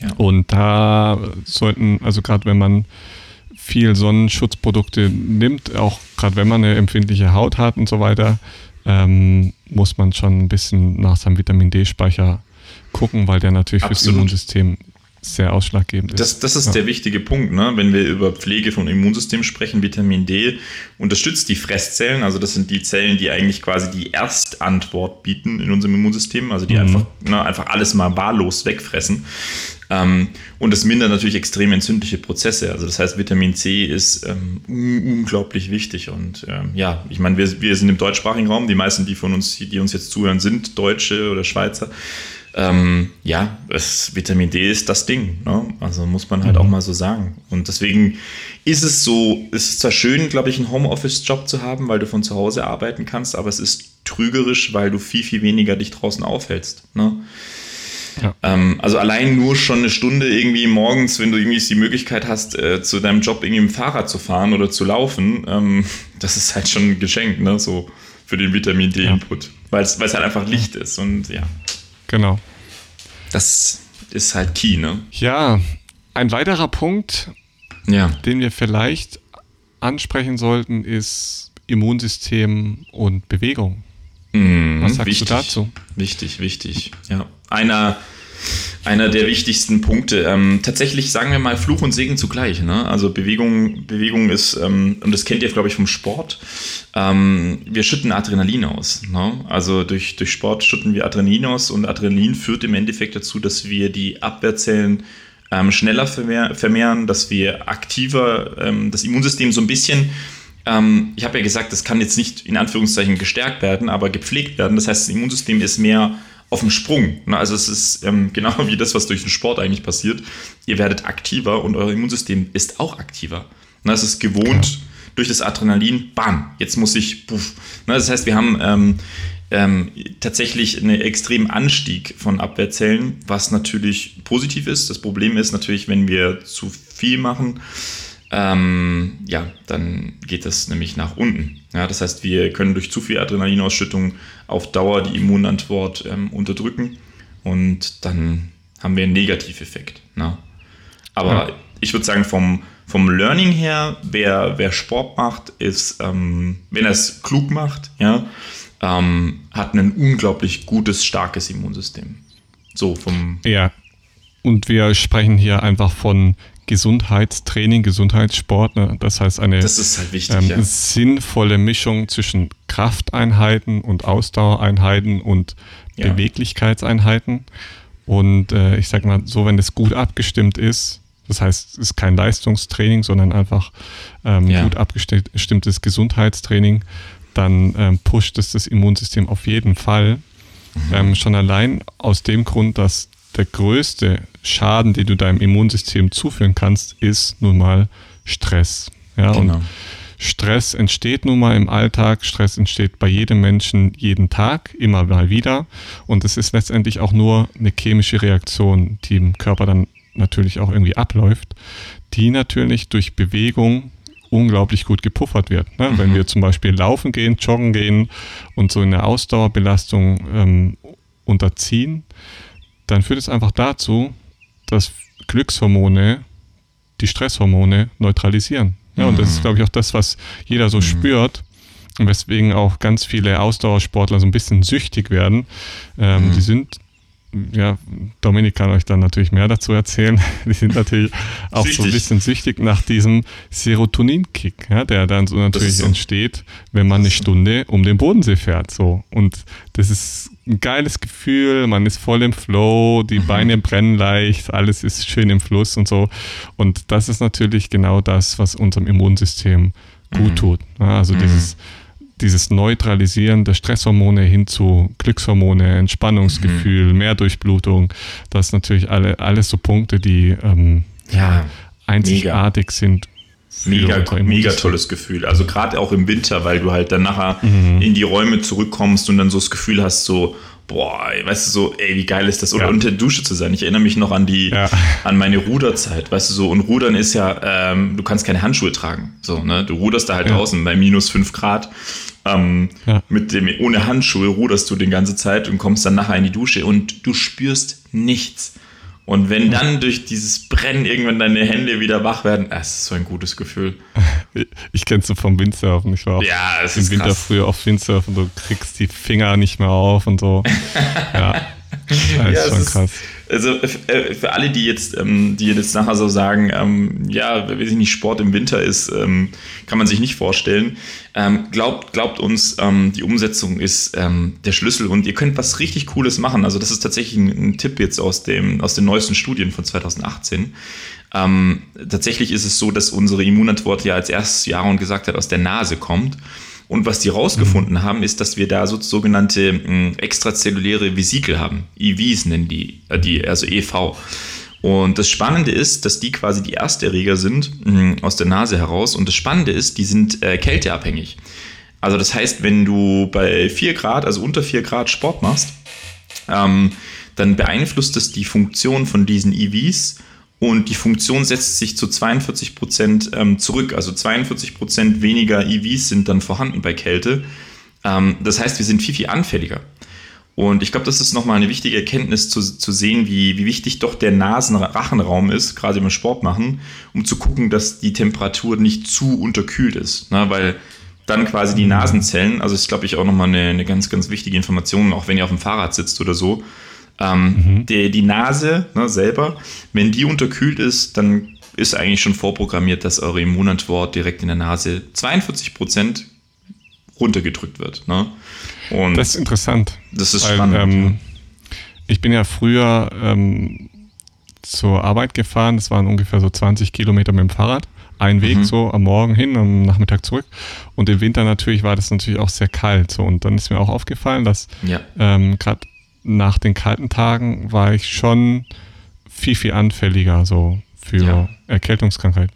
Ja. Und da sollten, also gerade wenn man viel Sonnenschutzprodukte nimmt, auch gerade wenn man eine empfindliche Haut hat und so weiter, ähm, muss man schon ein bisschen nach seinem Vitamin D-Speicher gucken, weil der natürlich Absolut. fürs Immunsystem sehr ausschlaggebend ist. Das, das ist ja. der wichtige Punkt, ne? wenn wir über Pflege vom Immunsystem sprechen. Vitamin D unterstützt die Fresszellen, also das sind die Zellen, die eigentlich quasi die Erstantwort bieten in unserem Immunsystem, also die mhm. einfach, ne, einfach alles mal wahllos wegfressen. Ähm, und es mindert natürlich extrem entzündliche Prozesse. Also das heißt, Vitamin C ist ähm, unglaublich wichtig. Und ähm, ja, ich meine, wir, wir sind im deutschsprachigen Raum. Die meisten, die von uns, die uns jetzt zuhören, sind Deutsche oder Schweizer. Ähm, ja, es, Vitamin D ist das Ding. Ne? Also muss man halt mhm. auch mal so sagen. Und deswegen ist es so, ist es zwar schön, glaube ich, einen Homeoffice-Job zu haben, weil du von zu Hause arbeiten kannst, aber es ist trügerisch, weil du viel, viel weniger dich draußen aufhältst. Ne? Ja. Ähm, also allein nur schon eine Stunde irgendwie morgens, wenn du irgendwie die Möglichkeit hast, äh, zu deinem Job irgendwie mit dem Fahrrad zu fahren oder zu laufen, ähm, das ist halt schon ein Geschenk, ne? So für den Vitamin D-Input. Ja. Weil es halt einfach Licht ist und ja. Genau. Das ist halt key, ne? Ja, ein weiterer Punkt, ja. den wir vielleicht ansprechen sollten, ist Immunsystem und Bewegung. Mhm, Was sagst wichtig, du dazu? Wichtig, wichtig. Ja, einer, einer der wichtigsten Punkte. Ähm, tatsächlich sagen wir mal Fluch und Segen zugleich. Ne? Also Bewegung, Bewegung ist, ähm, und das kennt ihr, glaube ich, vom Sport. Ähm, wir schütten Adrenalin aus. Ne? Also durch, durch Sport schütten wir Adrenalin aus und Adrenalin führt im Endeffekt dazu, dass wir die Abwehrzellen ähm, schneller vermehr, vermehren, dass wir aktiver ähm, das Immunsystem so ein bisschen ähm, ich habe ja gesagt, das kann jetzt nicht in Anführungszeichen gestärkt werden, aber gepflegt werden. Das heißt, das Immunsystem ist mehr auf dem Sprung. Ne? Also es ist ähm, genau wie das, was durch den Sport eigentlich passiert. Ihr werdet aktiver und euer Immunsystem ist auch aktiver. Ne? Es ist gewohnt ja. durch das Adrenalin, bam, jetzt muss ich, puff. Ne? Das heißt, wir haben ähm, ähm, tatsächlich einen extremen Anstieg von Abwehrzellen, was natürlich positiv ist. Das Problem ist natürlich, wenn wir zu viel machen, ähm, ja, dann geht das nämlich nach unten. Ja, das heißt, wir können durch zu viel Adrenalinausschüttung auf Dauer die Immunantwort ähm, unterdrücken und dann haben wir einen Negativeffekt. Ne? Aber ja. ich würde sagen, vom, vom Learning her, wer, wer Sport macht, ist, ähm, wenn er es klug macht, ja, ähm, hat ein unglaublich gutes, starkes Immunsystem. So vom. Ja. Und wir sprechen hier einfach von Gesundheitstraining, Gesundheitssport. Ne? Das heißt eine halt wichtig, ähm, ja. sinnvolle Mischung zwischen Krafteinheiten und Ausdauereinheiten und ja. Beweglichkeitseinheiten. Und äh, ich sag mal, so wenn es gut abgestimmt ist, das heißt, es ist kein Leistungstraining, sondern einfach ähm, ja. gut abgestimmtes Gesundheitstraining, dann ähm, pusht es das Immunsystem auf jeden Fall. Mhm. Ähm, schon allein aus dem Grund, dass der größte Schaden, den du deinem Immunsystem zuführen kannst, ist nun mal Stress. Ja, genau. und Stress entsteht nun mal im Alltag, Stress entsteht bei jedem Menschen jeden Tag, immer mal wieder. Und es ist letztendlich auch nur eine chemische Reaktion, die im Körper dann natürlich auch irgendwie abläuft, die natürlich durch Bewegung unglaublich gut gepuffert wird. Ne? Mhm. Wenn wir zum Beispiel laufen gehen, joggen gehen und so eine Ausdauerbelastung ähm, unterziehen, dann führt es einfach dazu, dass Glückshormone die Stresshormone neutralisieren. Ja, mhm. und das ist, mhm. glaube ich, auch das, was jeder so mhm. spürt. Und weswegen auch ganz viele Ausdauersportler so ein bisschen süchtig werden. Ähm, mhm. Die sind ja, Dominik kann euch dann natürlich mehr dazu erzählen. Die sind natürlich auch süchtig. so ein bisschen süchtig nach diesem Serotonin-Kick, ja, der dann so natürlich so. entsteht, wenn man eine Stunde um den Bodensee fährt. So. Und das ist ein geiles Gefühl, man ist voll im Flow, die mhm. Beine brennen leicht, alles ist schön im Fluss und so. Und das ist natürlich genau das, was unserem Immunsystem gut mhm. tut. Ja, also mhm. dieses dieses Neutralisieren der Stresshormone hin zu Glückshormone, Entspannungsgefühl, mhm. mehr Durchblutung, das sind natürlich alle, alles so Punkte, die ähm, ja, einzigartig mega. sind. Mega, mega tolles Gefühl. Also gerade auch im Winter, weil du halt dann nachher mhm. in die Räume zurückkommst und dann so das Gefühl hast, so, boah, weißt du, so, ey, wie geil ist das, oder ja. unter der Dusche zu sein. Ich erinnere mich noch an die, ja. an meine Ruderzeit, weißt du, so, und Rudern ist ja, ähm, du kannst keine Handschuhe tragen, so, ne, du ruderst da halt ja. draußen bei minus fünf Grad, ähm, mit dem, ohne Handschuhe ruderst du die ganze Zeit und kommst dann nachher in die Dusche und du spürst nichts. Und wenn dann durch dieses Brennen irgendwann deine Hände wieder wach werden, das ist so ein gutes Gefühl. Ich kenne es so vom Windsurfen. Ich war auch ja, im ist Winter krass. früher auf Windsurfen, du kriegst die Finger nicht mehr auf und so. ja, das ist ja, schon ist, krass. Also äh, für alle, die jetzt, ähm, die jetzt nachher so sagen, ähm, ja, weiß ich nicht, Sport im Winter ist, ähm, kann man sich nicht vorstellen. Ähm, glaubt, glaubt uns, ähm, die Umsetzung ist ähm, der Schlüssel und ihr könnt was richtig Cooles machen. Also das ist tatsächlich ein, Tipp jetzt aus, dem, aus den neuesten Studien von 2018. tatsächlich ist es so, dass unsere Immunantwort ja als erstes Jahr und gesagt hat, aus der Nase kommt. Und was die rausgefunden mhm. haben, ist, dass wir da so sogenannte mh, hm, extrazelluläre Vesikel haben. EVs nennen die, äh, die, also EV. Und das Spannende ist, dass die quasi die Ersterreger sind mh, hm, aus der Nase heraus. Und das Spannende ist, die sind äh, kälteabhängig. Also das heißt, wenn du bei 4 Grad, also unter 4 Grad Sport machst, ähm, dann beeinflusst das die Funktion von diesen EVs und die Funktion setzt sich zu 42 Prozent ähm, zurück. Also 42 Prozent weniger EVs sind dann vorhanden bei Kälte. Ähm, das heißt, wir sind viel, viel anfälliger. Und ich glaube, das ist nochmal eine wichtige Erkenntnis zu, zu sehen, wie, wie wichtig doch der Nasenrachenraum ist, gerade im Sport machen, um zu gucken, dass die Temperatur nicht zu unterkühlt ist. Ne? Weil dann quasi die Nasenzellen, also ist, glaube ich, auch nochmal eine, eine ganz, ganz wichtige Information, auch wenn ihr auf dem Fahrrad sitzt oder so, ähm, mhm. die, die Nase ne, selber, wenn die unterkühlt ist, dann ist eigentlich schon vorprogrammiert, dass eure Immunantwort direkt in der Nase 42 Prozent runtergedrückt wird. Ne? Und das ist interessant. Das ist weil, spannend. Ähm, ich bin ja früher ähm, zur Arbeit gefahren, das waren ungefähr so 20 Kilometer mit dem Fahrrad. Ein Weg mhm. so am Morgen hin, am Nachmittag zurück. Und im Winter natürlich war das natürlich auch sehr kalt. So. Und dann ist mir auch aufgefallen, dass ja. ähm, gerade nach den kalten Tagen war ich schon viel, viel anfälliger so für ja. Erkältungskrankheit.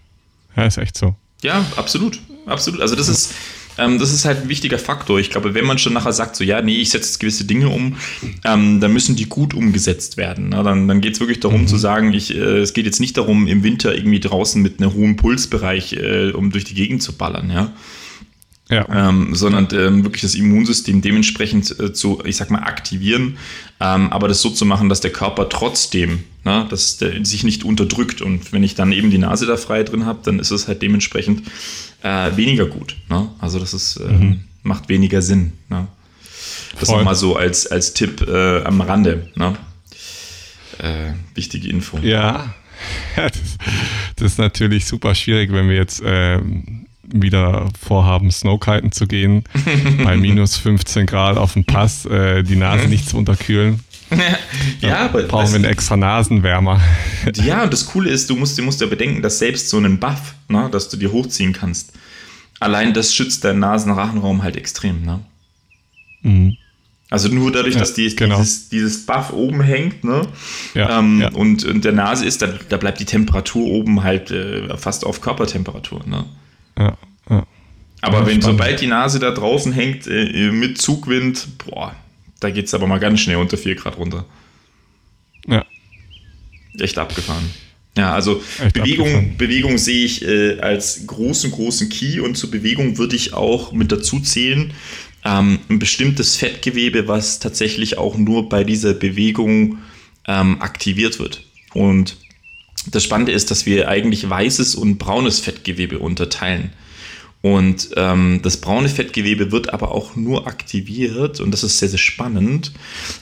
Ja, ist echt so. Ja, absolut. Absolut. Also das ist, ähm, das ist halt ein wichtiger Faktor. Ich glaube, wenn man schon nachher sagt, so ja, nee, ich setze jetzt gewisse Dinge um, ähm, dann müssen die gut umgesetzt werden. Ne? Dann, dann geht es wirklich darum mhm. zu sagen, ich, äh, es geht jetzt nicht darum, im Winter irgendwie draußen mit einem hohen Pulsbereich, äh, um durch die Gegend zu ballern, ja ja. ähm, sondern ähm, wirklich das Immunsystem dementsprechend äh, zu, ich sag mal, aktivieren, ähm, aber das so zu machen, dass der Körper trotzdem, ne, dass der sich nicht unterdrückt. Und wenn ich dann eben die Nase da frei drin habe, dann ist es halt dementsprechend äh, weniger gut. Ne? Also das ist, äh, mhm. macht weniger Sinn. Ne? Das nochmal so als, als Tipp äh, am Rande. Ne? Äh, wichtige Info. Ja, das, das, ist natürlich super schwierig, wenn wir jetzt ähm, wieder vorhaben, Snowkiten zu gehen, bei minus 15 Grad auf dem Pass, äh, die Nase nicht zu unterkühlen. ja, aber brauchen wir einen extra Nasenwärmer. ja, und das Coole ist, du musst, du musst ja bedenken, dass selbst so einen Buff, ne, dass du dir hochziehen kannst, allein das schützt deinen Nasenrachenraum halt extrem. Ne? Mhm. Also nur dadurch, ja, dass die, genau. dieses, dieses Buff oben hängt, ne? Ja, ähm, ja. Und, und der Nase ist, da, da bleibt die Temperatur oben halt äh, fast auf Körpertemperatur, ne? Ja, ja. Aber wenn, spannend. sobald die Nase da draußen hängt, äh, mit Zugwind, boah, da geht es aber mal ganz schnell unter 4 Grad runter. Ja. Echt abgefahren. Ja, also Echt Bewegung, Bewegung sehe ich äh, als großen, großen Key und zur Bewegung würde ich auch mit dazu zählen, ähm, ein bestimmtes Fettgewebe, was tatsächlich auch nur bei dieser Bewegung ähm, aktiviert wird. Und das Spannende ist, dass wir eigentlich weißes und braunes Fettgewebe unterteilen. Und ähm, das braune Fettgewebe wird aber auch nur aktiviert, und das ist sehr, sehr spannend.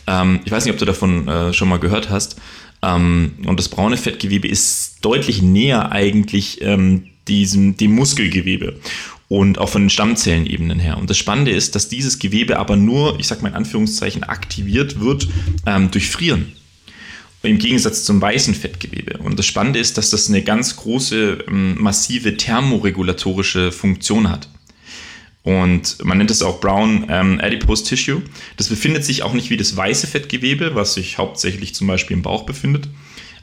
Ähm, ich weiß nicht, ob du davon äh, schon mal gehört hast. Ähm, und das braune Fettgewebe ist deutlich näher eigentlich ähm, diesem, dem Muskelgewebe und auch von den Stammzellenebenen her. Und das Spannende ist, dass dieses Gewebe aber nur, ich sag mal in Anführungszeichen, aktiviert wird ähm, durch Frieren im Gegensatz zum weißen Fettgewebe. Und das Spannende ist, dass das eine ganz große, ähm, massive thermoregulatorische Funktion hat. Und man nennt es auch Brown ähm, Adipose Tissue. Das befindet sich auch nicht wie das weiße Fettgewebe, was sich hauptsächlich zum Beispiel im Bauch befindet,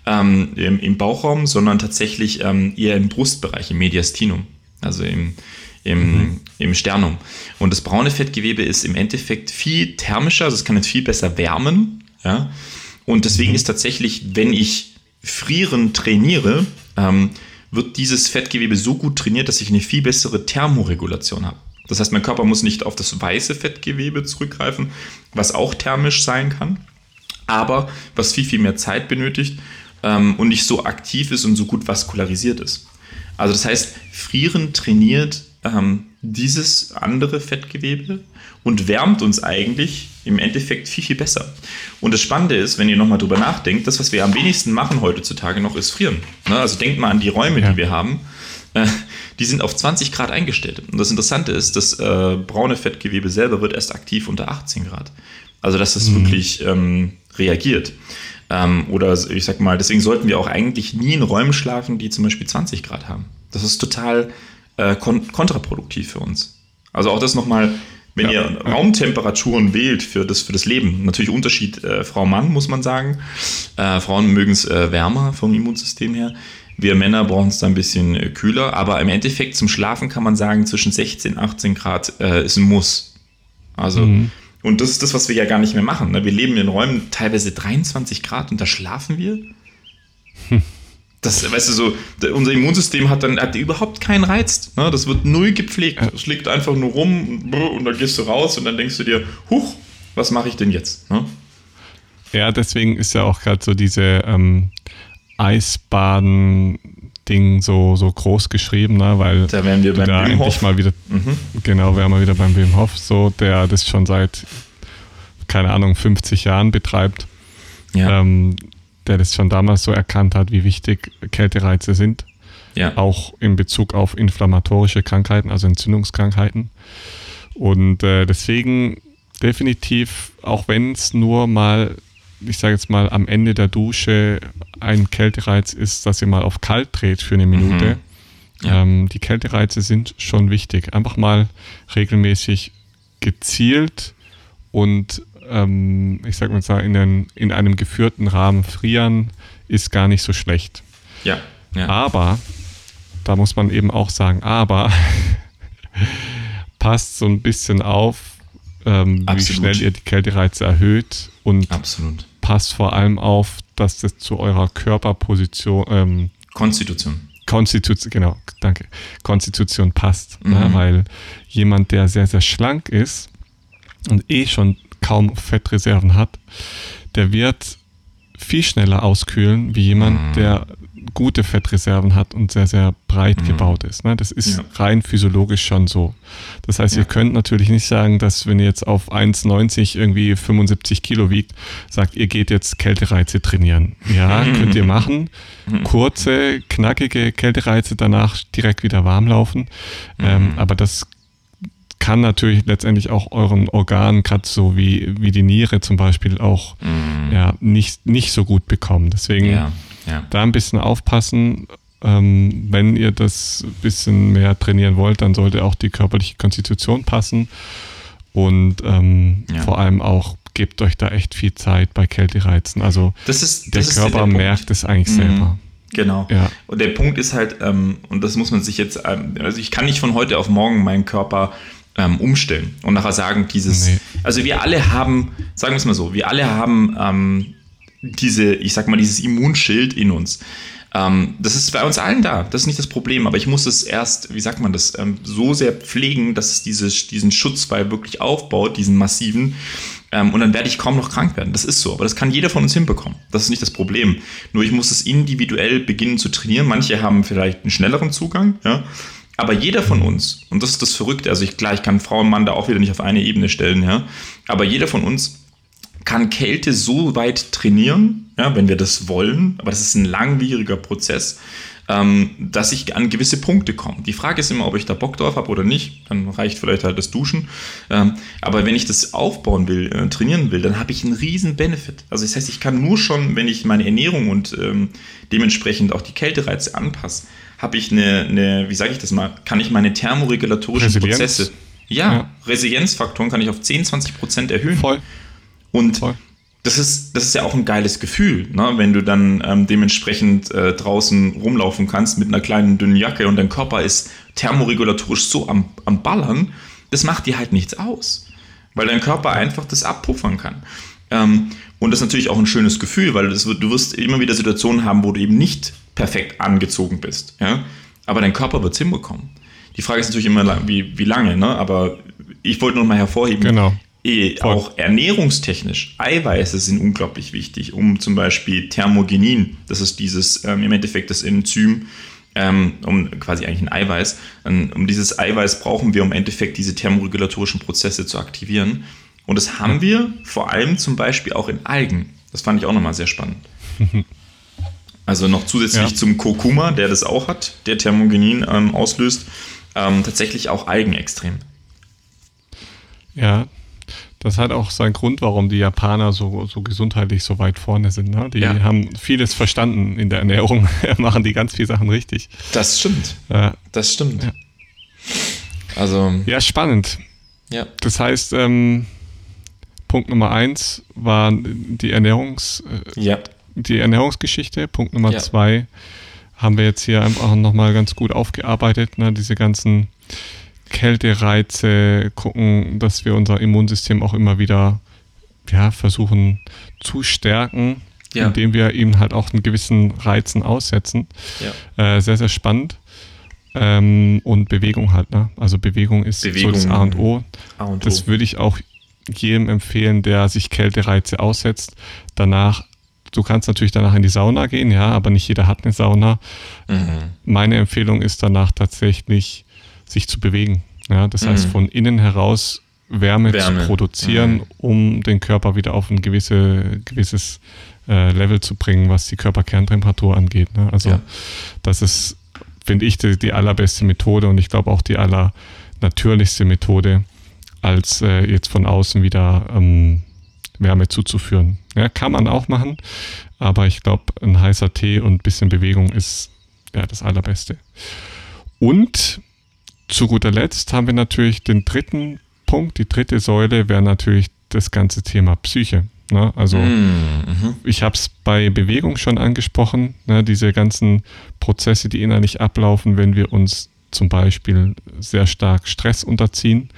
ähm, im, im, Bauchraum, sondern tatsächlich ähm, eher im Brustbereich, im Mediastinum, also im, im, mhm. im Sternum. Und das braune Fettgewebe ist im Endeffekt viel thermischer, also es kann jetzt viel besser wärmen. Ja? Und deswegen ist tatsächlich, wenn ich frieren trainiere, ähm, wird dieses Fettgewebe so gut trainiert, dass ich eine viel bessere Thermoregulation habe. Das heißt, mein Körper muss nicht auf das weiße Fettgewebe zurückgreifen, was auch thermisch sein kann, aber was viel, viel mehr Zeit benötigt ähm, und nicht so aktiv ist und so gut vaskularisiert ist. Also das heißt, Frieren trainiert ähm, dieses andere Fettgewebe und wärmt uns eigentlich im Endeffekt viel, viel besser. Und das Spannende ist, wenn ihr nochmal drüber nachdenkt, das, was wir am wenigsten machen heutzutage noch, ist frieren. Ne? Also denkt mal an die Räume, ja. die wir haben. Äh, die sind auf 20 Grad eingestellt. Und das Interessante ist, das äh, braune Fettgewebe selber wird erst aktiv unter 18 Grad. Also, dass es mhm. wirklich ähm, reagiert. Ähm, oder ich sag mal, deswegen sollten wir auch eigentlich nie in Räumen schlafen, die zum Beispiel 20 Grad haben. Das ist total äh, kon kontraproduktiv für uns. Also auch das nochmal, wenn ja. ihr Raumtemperaturen wählt für das, für das Leben, natürlich Unterschied äh, Frau-Mann, muss man sagen. Äh, Frauen mögen es äh, wärmer vom Immunsystem her. Wir Männer brauchen es da ein bisschen äh, kühler, aber im Endeffekt zum Schlafen kann man sagen, zwischen 16 und 18 Grad äh, ist ein Muss. Also, mhm. und das ist das, was wir ja gar nicht mehr machen. Ne? Wir leben in Räumen teilweise 23 Grad und da schlafen wir. Hm. Das, weißt du, so, unser Immunsystem hat dann hat überhaupt keinen Reiz. Ne? Das wird null gepflegt. Es liegt einfach nur rum und dann gehst du raus und dann denkst du dir, huch, was mache ich denn jetzt? Ne? Ja, deswegen ist ja auch gerade so diese ähm, Eisbaden-Ding so, so groß geschrieben, ne? weil da wären wir beim da Wim Hof. mal wieder, mhm. genau, wären wir wieder beim Wim Hof, so, der das schon seit, keine Ahnung, 50 Jahren betreibt. Ja. Ähm, der das schon damals so erkannt hat, wie wichtig Kältereize sind. Ja. Auch in Bezug auf inflammatorische Krankheiten, also Entzündungskrankheiten. Und äh, deswegen definitiv, auch wenn es nur mal ich sage jetzt mal, am Ende der Dusche ein Kältereiz ist, dass ihr mal auf kalt dreht für eine Minute. Mhm. Ja. Ähm, die Kältereize sind schon wichtig. Einfach mal regelmäßig gezielt und ähm, ich sage mal in, den, in einem geführten Rahmen frieren ist gar nicht so schlecht. Ja. ja. Aber, da muss man eben auch sagen, aber passt so ein bisschen auf, ähm, wie schnell ihr die Kältereize erhöht und Absolut. passt vor allem auf, dass das zu eurer Körperposition ähm, Konstitution. Konstitution, genau, danke. Konstitution passt. Ne? Mhm. Ne? Weil jemand, der sehr, sehr schlank ist und eh schon kaum Fettreserven hat, der wird viel schneller auskühlen wie jemand, mhm. der gute Fettreserven hat und sehr, sehr breit mhm. gebaut ist. Ne? Das ist ja. rein physiologisch schon so. Das heißt, ja. ihr könnt natürlich nicht sagen, dass wenn ihr jetzt auf 1,90 irgendwie 75 Kilo wiegt, sagt, ihr geht jetzt Kältereize trainieren. Ja, könnt ihr machen. Mhm. Kurze, knackige Kältereize, danach direkt wieder warm laufen. Ähm, mhm. aber das kann natürlich letztendlich auch euren Organen, gerade so wie, wie die Niere zum Beispiel, auch mm. ja, nicht, nicht so gut bekommen. Deswegen ja, ja. da ein bisschen aufpassen. Ähm, wenn ihr das ein bisschen mehr trainieren wollt, dann sollte auch die körperliche Konstitution passen. Und ähm, ja. vor allem auch gebt euch da echt viel Zeit bei Kältereizen. Also das ist, das der Körper der merkt es eigentlich mhm. selber. Genau. Ja. Und der Punkt ist halt, ähm, und das muss man sich jetzt, ähm, also ich kann nicht von heute auf morgen meinen Körper ähm, umstellen und nachher sagen, dieses, nee. also wir alle haben, sagen wir es mal so, wir alle haben ähm, diese, ich sag mal, dieses Immunschild in uns. Ähm, das ist bei uns allen da, das ist nicht das Problem, aber ich muss es erst, wie sagt man das, ähm, so sehr pflegen, dass es diese, diesen Schutzwall wirklich aufbaut, diesen massiven, ähm, und dann werde ich kaum noch krank werden. Das ist so, aber das kann jeder von uns hinbekommen. Das ist nicht das Problem. Nur ich muss es individuell beginnen zu trainieren. Manche haben vielleicht einen schnelleren Zugang, ja. Aber jeder von uns, und das ist das Verrückte, also ich, klar, ich kann Frau und Mann da auch wieder nicht auf eine Ebene stellen, ja, aber jeder von uns kann Kälte so weit trainieren, ja, wenn wir das wollen, aber das ist ein langwieriger Prozess, ähm, dass ich an gewisse Punkte komme. Die Frage ist immer, ob ich da Bock drauf habe oder nicht. Dann reicht vielleicht halt das Duschen. Ähm, aber wenn ich das aufbauen will, äh, trainieren will, dann habe ich einen riesen Benefit. Also das heißt, ich kann nur schon, wenn ich meine Ernährung und ähm, dementsprechend auch die Kältereize anpasse, habe ich eine, eine, wie sage ich das mal, kann ich meine thermoregulatorischen Resilienz. Prozesse, ja, ja, Resilienzfaktoren kann ich auf 10, 20 Prozent erhöhen. Voll. Und Voll. Das ist, das ist ja auch ein geiles Gefühl, ne? wenn du dann ähm, dementsprechend äh, draußen rumlaufen kannst mit einer kleinen dünnen Jacke und dein Körper ist thermoregulatorisch so am, am Ballern, das macht dir halt nichts aus, weil dein Körper einfach das abpuffern kann. Ähm, und das ist natürlich auch ein schönes Gefühl, weil wird, du wirst immer wieder Situationen haben, wo du eben nicht perfekt angezogen bist. Ja? Aber dein Körper wird es hinbekommen. Die Frage ist natürlich immer, wie, wie lange, ne? aber ich wollte noch mal hervorheben, genau. Eh, auch ernährungstechnisch, Eiweiße sind unglaublich wichtig, um zum Beispiel Thermogenin, das ist dieses ähm, im Endeffekt das Enzym, ähm, um quasi eigentlich ein Eiweiß. Um dieses Eiweiß brauchen wir, um im Endeffekt diese thermoregulatorischen Prozesse zu aktivieren. Und das haben wir vor allem zum Beispiel auch in Algen. Das fand ich auch nochmal sehr spannend. Also noch zusätzlich ja. zum Kurkuma, der das auch hat, der Thermogenin ähm, auslöst, ähm, tatsächlich auch Algen extrem. Ja, das hat auch seinen Grund, warum die Japaner so, so gesundheitlich so weit vorne sind. Ne? Die ja. haben vieles verstanden in der Ernährung, machen die ganz viele Sachen richtig. Das stimmt. Ja. Das stimmt. Ja. Also. Ja, spannend. Ja. Das heißt, ähm, Punkt Nummer eins war die Ernährungs, äh, ja. die Ernährungsgeschichte. Punkt Nummer ja. zwei haben wir jetzt hier einfach nochmal ganz gut aufgearbeitet, ne? diese ganzen Kältereize, gucken, dass wir unser Immunsystem auch immer wieder ja, versuchen zu stärken, ja. indem wir ihm halt auch einen gewissen Reizen aussetzen. Ja. Äh, sehr, sehr spannend. Ähm, und Bewegung halt, ne? Also Bewegung ist Bewegung, so das A und O. A und o. Das würde ich auch jedem empfehlen, der sich Kältereize aussetzt. Danach, du kannst natürlich danach in die Sauna gehen, ja, aber nicht jeder hat eine Sauna. Mhm. Meine Empfehlung ist danach tatsächlich, sich zu bewegen. Ja, das mhm. heißt, von innen heraus Wärme, Wärme. zu produzieren, mhm. um den Körper wieder auf ein gewisse, gewisses äh, Level zu bringen, was die Körperkerntemperatur angeht. Ne? Also ja. das ist, finde ich, die, die, allerbeste Methode und ich glaube auch die allernatürlichste Methode, als äh, jetzt von außen wieder ähm, Wärme zuzuführen. Ja, kann man auch machen, aber ich glaube, ein heißer Tee und ein bisschen Bewegung ist ja das Allerbeste. Und zu guter Letzt haben wir natürlich den dritten Punkt, die dritte Säule wäre natürlich das ganze Thema Psyche. Ne? Also mhm. ich habe es bei Bewegung schon angesprochen, ne? diese ganzen Prozesse, die innerlich ablaufen, wenn wir uns zum Beispiel sehr stark Stress unterziehen,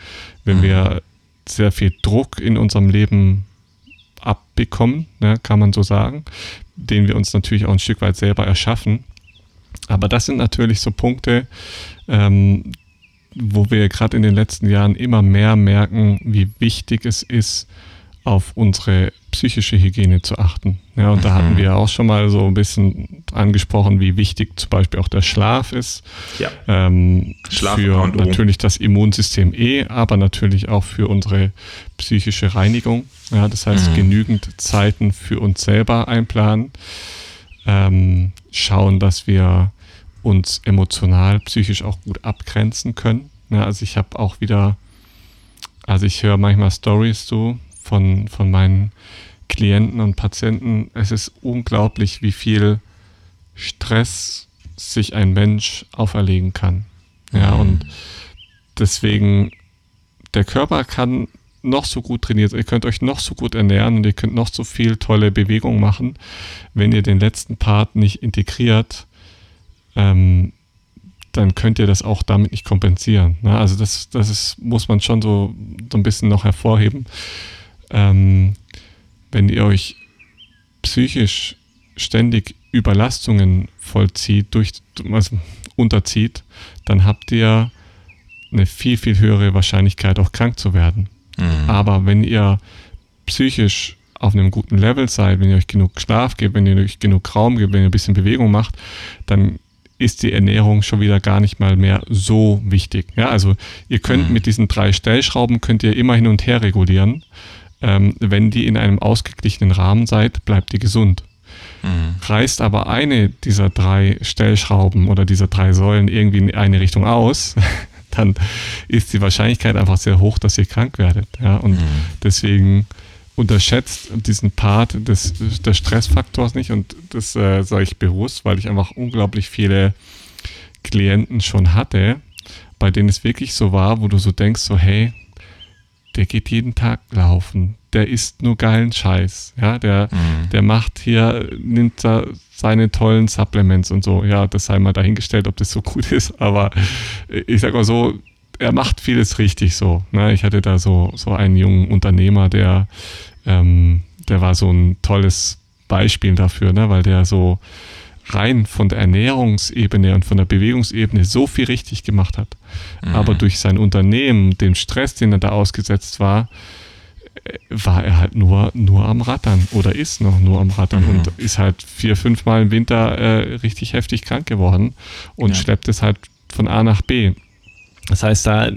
wenn mhm. wir sehr viel Druck in unserem Leben abbekommen, ne, kann man so sagen, den wir uns natürlich auch ein Stück weit selber erschaffen. Aber das sind natürlich so Punkte, ähm, wo wir gerade in den letzten Jahren immer mehr merken, wie wichtig es ist, auf unsere psychische Hygiene zu achten. Ja, und da hatten mhm. wir auch schon mal so ein bisschen angesprochen, wie wichtig zum Beispiel auch der Schlaf ist. Ja. Ähm, Schlaf für natürlich das Immunsystem eh, aber natürlich auch für unsere psychische Reinigung. Ja, das heißt, mhm. genügend Zeiten für uns selber einplanen. Ähm, schauen, dass wir uns emotional, psychisch auch gut abgrenzen können. Ja, also ich habe auch wieder, also ich höre manchmal Stories so von, von meinen Klienten und Patienten. Es ist unglaublich, wie viel Stress sich ein Mensch auferlegen kann. Ja, mhm. und deswegen, der Körper kann noch so gut trainiert, ihr könnt euch noch so gut ernähren und ihr könnt noch so viel tolle Bewegung machen, wenn ihr den letzten Part nicht integriert, ähm, dann könnt ihr das auch damit nicht kompensieren. Ne? Also das, das ist, muss man schon so, so ein bisschen noch hervorheben. Ähm, wenn ihr euch psychisch ständig Überlastungen vollzieht, durch, also unterzieht, dann habt ihr eine viel, viel höhere Wahrscheinlichkeit, auch krank zu werden. Mhm. Aber wenn ihr psychisch auf einem guten Level seid, wenn ihr euch genug Schlaf gebt, wenn ihr euch genug Raum gebt, wenn ihr ein bisschen Bewegung macht, dann ist die Ernährung schon wieder gar nicht mal mehr so wichtig. Ja, also ihr könnt mhm. mit diesen drei Stellschrauben könnt ihr immer hin und her regulieren. Ähm, wenn die in einem ausgeglichenen Rahmen seid, bleibt ihr gesund. Mhm. Reißt aber eine dieser drei Stellschrauben oder dieser drei Säulen irgendwie in eine Richtung aus, dann ist die Wahrscheinlichkeit einfach sehr hoch, dass ihr krank werdet. Ja? Und mhm. deswegen unterschätzt diesen Part des, des Stressfaktors nicht und das äh, sage ich bewusst, weil ich einfach unglaublich viele Klienten schon hatte, bei denen es wirklich so war, wo du so denkst, so hey, der geht jeden Tag laufen, der isst nur geilen Scheiß, ja, der, mhm. der macht hier, nimmt da seine tollen Supplements und so, ja, das sei mal dahingestellt, ob das so gut ist, aber ich sag mal so, er macht vieles richtig so. Ne? Ich hatte da so, so einen jungen Unternehmer, der, ähm, der war so ein tolles Beispiel dafür, ne? weil der so rein von der Ernährungsebene und von der Bewegungsebene so viel richtig gemacht hat. Mhm. Aber durch sein Unternehmen, dem Stress, den er da ausgesetzt war, war er halt nur, nur am Rattern oder ist noch nur am Rattern mhm. und ist halt vier, fünf Mal im Winter äh, richtig heftig krank geworden und ja. schleppt es halt von A nach B. Das heißt, da,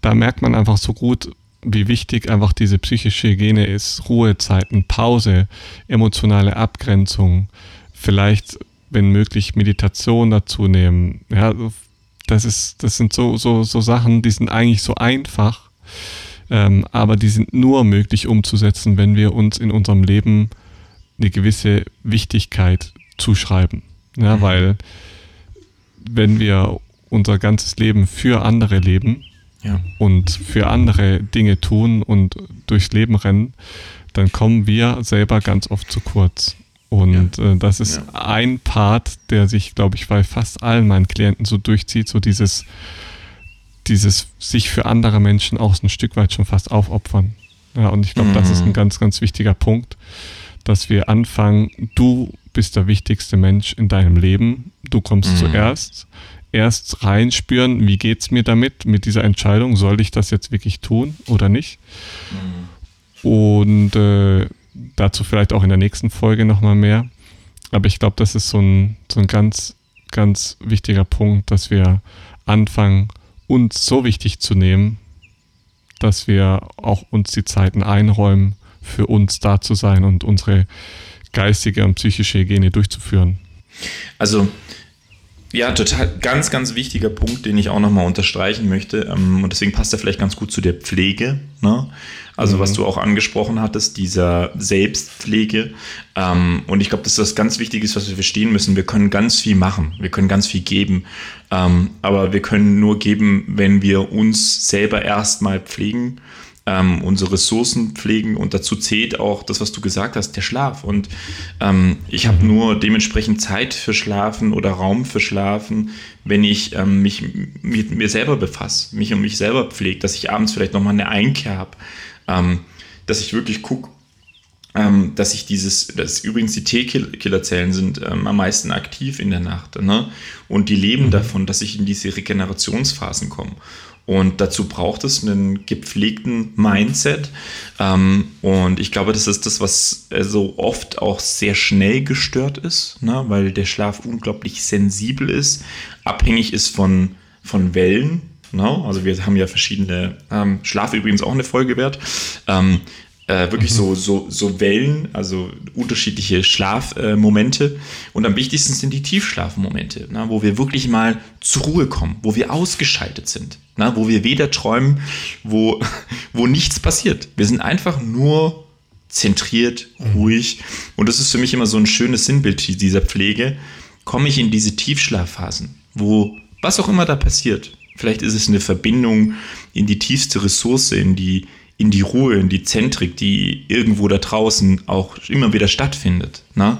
da merkt man einfach so gut, wie wichtig einfach diese psychische Hygiene ist. Ruhezeiten, Pause, emotionale Abgrenzung, vielleicht, wenn möglich, Meditation dazu nehmen. Ja, das ist, das sind so, so, so Sachen, die sind eigentlich so einfach, ähm, aber die sind nur möglich umzusetzen, wenn wir uns in unserem Leben eine gewisse Wichtigkeit zuschreiben. Ja, mhm. weil wenn wir unser ganzes Leben für andere leben ja. und für andere Dinge tun und durchs Leben rennen, dann kommen wir selber ganz oft zu kurz. Und ja. äh, das ist ja. ein Part, der sich, glaube ich, bei fast allen meinen Klienten so durchzieht, so dieses, dieses sich für andere Menschen auch ein Stück weit schon fast aufopfern. Ja, und ich glaube, mhm. das ist ein mhm. ganz, ganz wichtiger Punkt, dass wir anfangen, du bist der wichtigste Mensch in deinem Leben, du kommst mhm. zuerst, erst reinspüren, wie geht es mir damit, mit dieser Entscheidung, soll ich das jetzt wirklich tun oder nicht? Mhm. Und äh, dazu vielleicht auch in der nächsten Folge nochmal mehr. Aber ich glaube, das ist so ein, so ein ganz, ganz wichtiger Punkt, dass wir anfangen, uns so wichtig zu nehmen, dass wir auch uns die Zeiten einräumen, für uns da zu sein und unsere geistige und psychische Hygiene durchzuführen. Also ja, total, ganz, ganz wichtiger Punkt, den ich auch nochmal unterstreichen möchte. Ähm, und deswegen passt er vielleicht ganz gut zu der Pflege. Ne? Also, mhm. was du auch angesprochen hattest, dieser Selbstpflege. Ähm, und ich glaube, dass das ganz wichtig ist, was wir verstehen müssen. Wir können ganz viel machen. Wir können ganz viel geben. Ähm, aber wir können nur geben, wenn wir uns selber erstmal pflegen ähm, unsere Ressourcen pflegen und dazu zählt auch das, was du gesagt hast, der Schlaf. Und ähm, ich habe mhm. nur dementsprechend Zeit für Schlafen oder Raum für Schlafen, wenn ich ähm, mich mit mir selber befasse, mich um mich selber pflege, dass ich abends vielleicht nochmal eine Einkehr habe, ähm, dass ich wirklich gucke, ähm, dass ich dieses, dass übrigens die T-Killerzellen sind ähm, am meisten aktiv in der Nacht. Ne? Und die leben mhm. davon, dass ich in diese Regenerationsphasen komme. Und dazu braucht es einen gepflegten Mindset. Ähm, und ich glaube, das ist das, was äh, so oft auch sehr schnell gestört ist, ne? weil der Schlaf unglaublich sensibel ist, abhängig ist von, von Wellen. Ne? Also wir haben ja verschiedene, ähm, Schlaf übrigens auch eine Folge wert. Äh, wirklich mhm. so, so, so Wellen, also unterschiedliche Schlafmomente. Äh, und am wichtigsten sind die Tiefschlafmomente, na, wo wir wirklich mal zur Ruhe kommen, wo wir ausgeschaltet sind, na, wo wir weder träumen, wo, wo nichts passiert. Wir sind einfach nur zentriert, mhm. ruhig. Und das ist für mich immer so ein schönes Sinnbild dieser Pflege. Komme ich in diese Tiefschlafphasen, wo was auch immer da passiert, vielleicht ist es eine Verbindung in die tiefste Ressource, in die in die Ruhe, in die Zentrik, die irgendwo da draußen auch immer wieder stattfindet. Ne?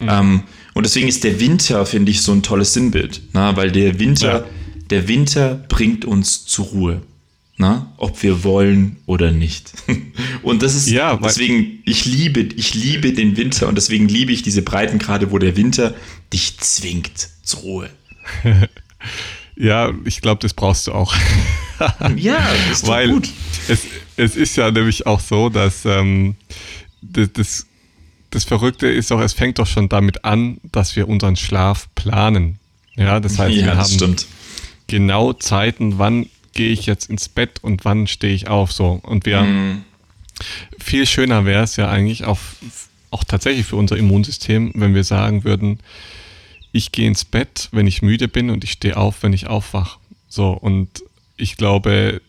Mhm. Ähm, und deswegen ist der Winter, finde ich, so ein tolles Sinnbild, ne? weil der Winter, ja. der Winter bringt uns zur Ruhe. Ne? Ob wir wollen oder nicht. Und das ist ja, deswegen, ich liebe, ich liebe den Winter und deswegen liebe ich diese Breitengrade, wo der Winter dich zwingt zur Ruhe. ja, ich glaube, das brauchst du auch. ja, das ist Weil gut. Es, es ist ja nämlich auch so, dass ähm, das, das, das Verrückte ist auch, es fängt doch schon damit an, dass wir unseren Schlaf planen. Ja, das heißt, ja, wir haben stimmt. genau Zeiten, wann gehe ich jetzt ins Bett und wann stehe ich auf. So. Und wir mm. viel schöner wäre es ja eigentlich auch, auch tatsächlich für unser Immunsystem, wenn wir sagen würden, ich gehe ins Bett, wenn ich müde bin und ich stehe auf, wenn ich aufwache. So, und ich glaube,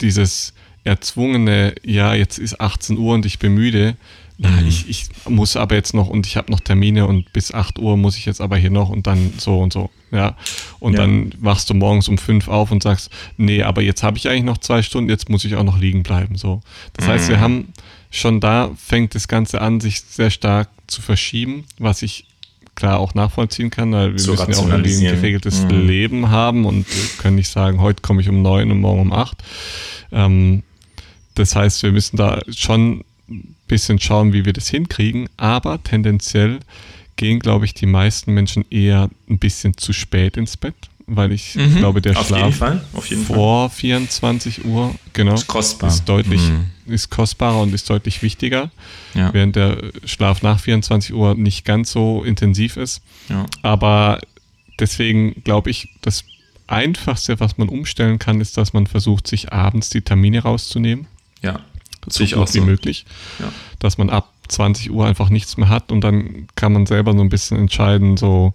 dieses erzwungene, ja, jetzt ist 18 Uhr und ich bin müde, mhm. ich, ich muss aber jetzt noch und ich habe noch Termine und bis 8 Uhr muss ich jetzt aber hier noch und dann so und so, ja. Und ja. dann wachst du morgens um 5 auf und sagst, nee, aber jetzt habe ich eigentlich noch zwei Stunden, jetzt muss ich auch noch liegen bleiben, so. Das mhm. heißt, wir mhm. haben schon da fängt das Ganze an, sich sehr stark zu verschieben, was ich klar auch nachvollziehen kann, weil wir so müssen ja auch ein geregeltes mhm. Leben haben und können nicht sagen, heute komme ich um neun und morgen um acht. Ähm, das heißt, wir müssen da schon ein bisschen schauen, wie wir das hinkriegen, aber tendenziell gehen, glaube ich, die meisten Menschen eher ein bisschen zu spät ins Bett, weil ich mhm. glaube, der Auf Schlaf vor Fall. 24 Uhr, genau, ist, kostbar. ist deutlich, mhm. ist kostbarer und ist deutlich wichtiger, Ja. während der Schlaf nach 24 Uhr nicht ganz so intensiv ist. Ja. Aber deswegen glaube ich, das Einfachste, was man umstellen kann, ist, dass man versucht, sich abends die Termine rauszunehmen, Ja. so ich auch wie so. möglich, Ja. dass man ab 20 Uhr einfach nichts mehr hat und dann kann man selber so ein bisschen entscheiden, so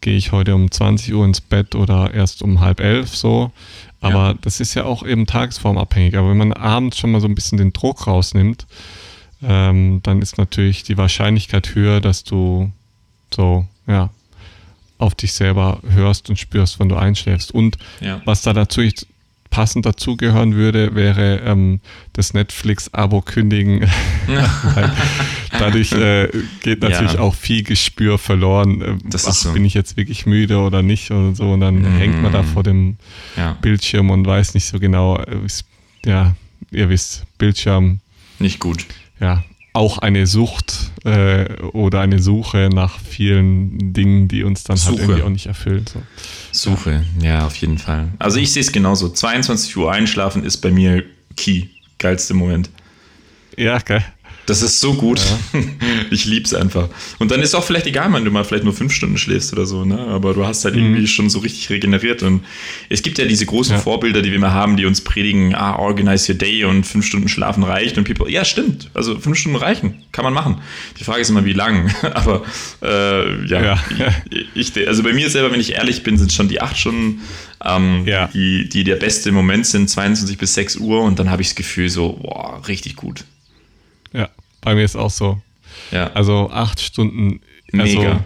gehe ich heute um 20 Uhr ins Bett oder erst um halb elf so. Aber Ja. das ist ja auch eben tagesformabhängig. Aber wenn man abends schon mal so ein bisschen den Druck rausnimmt, ähm, dann ist natürlich die Wahrscheinlichkeit höher, dass du so, ja, auf dich selber hörst und spürst, wenn du einschläfst. Und Ja. was da natürlich passend dazugehören würde, wäre ähm, das Netflix-Abo kündigen. Dadurch äh, geht natürlich Ja. auch viel Gespür verloren. Äh, Das ach, so. Bin ich jetzt wirklich müde oder nicht oder so? Und dann hängt man da vor dem Ja. Bildschirm und weiß nicht so genau. äh, Ja, ihr wisst, Bildschirm, Nicht gut. ja, auch eine Sucht äh, oder eine Suche nach vielen Dingen, die uns dann halt Suche. irgendwie auch nicht erfüllen. So. Suche, ja, auf jeden Fall. Also ich sehe es genauso. 22 Uhr einschlafen ist bei mir Key. Geilste Moment. Ja, geil. Das ist so gut. Ich lieb's einfach. Und dann ist auch vielleicht egal, wenn du mal vielleicht nur fünf Stunden schläfst oder so, ne? Aber du hast halt irgendwie schon so richtig regeneriert. Und es gibt ja diese großen Ja. Vorbilder, die wir immer haben, die uns predigen, ah, organize your day und fünf Stunden schlafen reicht. Und people, ja, stimmt. Also fünf Stunden reichen. Kann man machen. Die Frage ist immer, wie lang. Aber äh, ja, Ja. Ich, ich, also bei mir selber, wenn ich ehrlich bin, sind schon die acht Stunden, ähm, Ja. die, die der beste Moment sind, 22 bis 6 Uhr. Und dann habe ich das Gefühl so, boah, richtig gut. Bei mir ist auch so. Ja. Also acht Stunden, also Mega.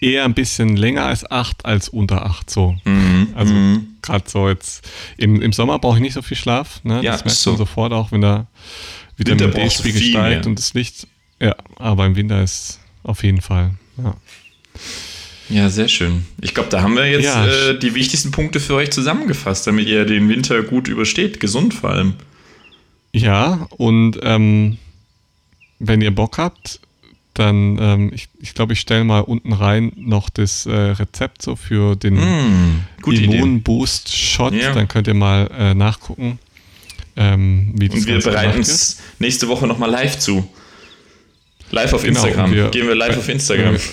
eher ein bisschen länger als acht als unter acht so. Mhm. Also Mhm. gerade so jetzt im, im Sommer brauche ich nicht so viel Schlaf. Ne? Ja, das merkt so. man sofort auch, wenn der Winter Vitamin brauchst du D-Spiegel steigt mehr. und das Licht. Ja, aber im Winter ist auf jeden Fall. Ja. Ja, sehr schön. Ich glaube, da haben wir jetzt Ja. äh, die wichtigsten Punkte für euch zusammengefasst, damit ihr den Winter gut übersteht. Gesund vor allem. Ja, und ähm, wenn ihr Bock habt, dann, ähm, ich glaube, ich, glaub, ich stelle mal unten rein noch das äh, Rezept so für den Mm. Immunboost-Shot. Ja. Dann könnt ihr mal äh, nachgucken, ähm, wie das Und wir bereiten uns nächste Woche nochmal live zu. Live auf Genau, Instagram. wir- Gehen wir live auf Instagram.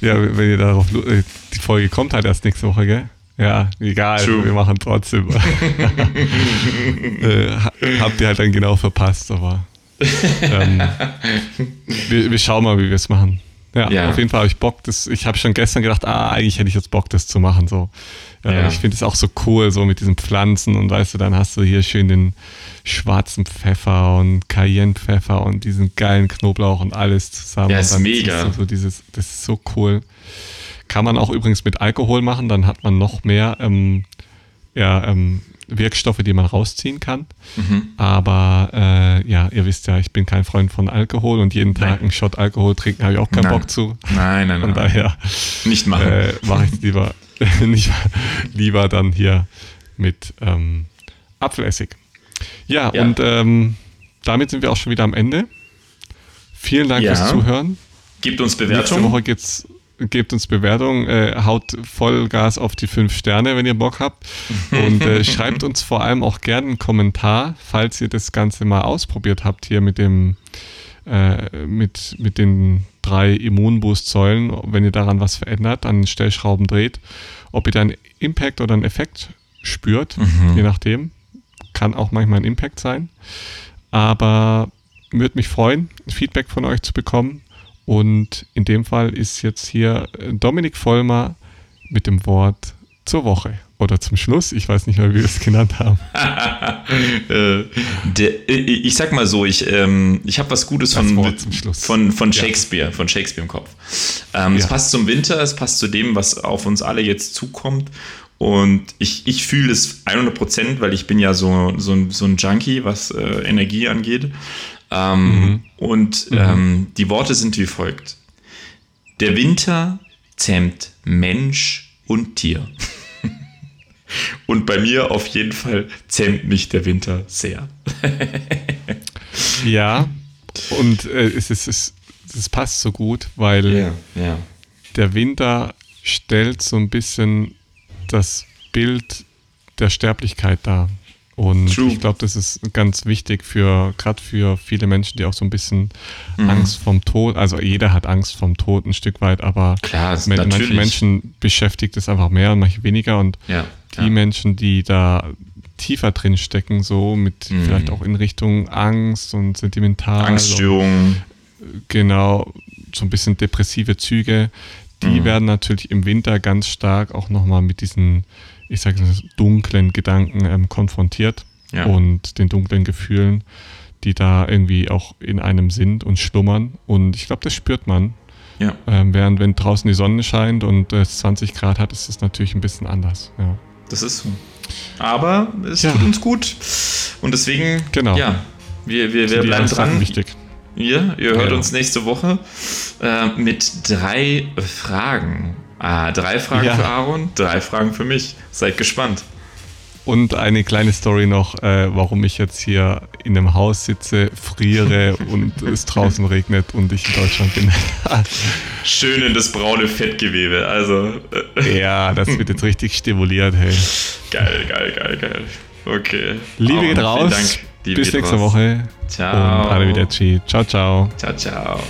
Ja, wenn ihr darauf, äh, die Folge kommt halt erst nächste Woche, gell? Ja, egal, True. wir machen trotzdem. äh, ha- habt ihr halt dann genau verpasst, aber ähm, wir, wir schauen mal, wie wir es machen. Ja, Ja. auf jeden Fall habe ich Bock. Das, ich habe schon gestern gedacht, ah, eigentlich hätte ich jetzt Bock, das zu machen. So. Äh, Ja. Ich finde es auch so cool, so mit diesen Pflanzen und weißt du, dann hast du hier schön den schwarzen Pfeffer und Cayennepfeffer und diesen geilen Knoblauch und alles zusammen. Ja, ist mega. So dieses, das ist so cool. Kann man auch übrigens mit Alkohol machen, dann hat man noch mehr ähm, ja, ähm, Wirkstoffe, die man rausziehen kann. Mhm. Aber äh, ja, ihr wisst ja, ich bin kein Freund von Alkohol und jeden Tag Nein. einen Shot Alkohol trinken habe ich auch keinen Nein. Bock zu. Nein, nein, Von nein. daher Nicht machen. äh, mache ich es lieber, nicht, lieber dann hier mit ähm, Apfelessig. Ja, Ja. und ähm, damit sind wir auch schon wieder am Ende. Vielen Dank Ja. fürs Zuhören. Gibt uns Nächste Bewertungen. Woche geht's, gebt uns Bewertung, äh, haut Vollgas auf die fünf Sterne, wenn ihr Bock habt. Und äh, schreibt uns vor allem auch gerne einen Kommentar, falls ihr das Ganze mal ausprobiert habt hier mit dem äh, mit, mit den drei Immunboost-Säulen, wenn ihr daran was verändert, an den Stellschrauben dreht, ob ihr da einen Impact oder einen Effekt spürt, je nachdem. Kann auch manchmal ein Impact sein. Aber würde mich freuen, Feedback von euch zu bekommen. Und in dem Fall ist jetzt hier äh, Dominik Vollmer mit dem Wort zur Woche oder zum Schluss. Ich weiß nicht mehr, wie wir es genannt haben. äh, der, äh, ich sag mal so, ich, ähm, ich habe was Gutes von, von, von Ja. Shakespeare, von Shakespeare im Kopf. Ähm, Es Ja. passt zum Winter, es passt zu dem, was auf uns alle jetzt zukommt. Und ich, ich fühle es 100 Prozent, weil ich bin ja so, so, ein- so ein Junkie, was äh, Energie angeht. Ähm, Und ähm, die Worte sind wie folgt. Der Winter zähmt Mensch und Tier. Und bei mir auf jeden Fall zähmt mich der Winter sehr. Ja, und äh, es, ist, es, es passt so gut, weil ja. der Winter stellt so ein bisschen das Bild der Sterblichkeit dar. Und True. ich glaube, das ist ganz wichtig für, gerade für viele Menschen, die auch so ein bisschen mhm. Angst vom Tod, also jeder hat Angst vom Tod ein Stück weit, aber Klar, mit, manche Menschen beschäftigt es einfach mehr und manche weniger. Und ja, die. Menschen, die da tiefer drin stecken, so mit mhm. vielleicht auch in Richtung Angst und sentimental. Angststörungen. Genau, so ein bisschen depressive Züge, die mhm. werden natürlich im Winter ganz stark auch nochmal mit diesen ich sage es dunklen Gedanken ähm, konfrontiert ja. und den dunklen Gefühlen, die da irgendwie auch in einem sind und schlummern. Und ich glaube, das spürt man. Ja. Ähm, während wenn draußen die Sonne scheint und es 20 Grad hat, ist es natürlich ein bisschen anders. Ja. Das ist so. Aber es ja. tut uns gut. Und deswegen, genau. ja, wir, wir, wir bleiben dran. Wichtig. Ihr, ihr hört uns nächste Woche äh, mit drei Fragen. Ah, drei Fragen ja. für Aaron, drei Fragen für mich. Seid gespannt. Und eine kleine Story noch, äh, warum ich jetzt hier in einem Haus sitze, friere und es draußen regnet und ich in Deutschland bin. Schön in das braune Fettgewebe, also. Äh. ja, das wird jetzt richtig stimuliert, hey. Geil, geil, geil, geil. Okay. Liebe geht raus. Bis nächste raus. Woche. Ciao. Und Arrivederci. Ciao, ciao. Ciao, ciao.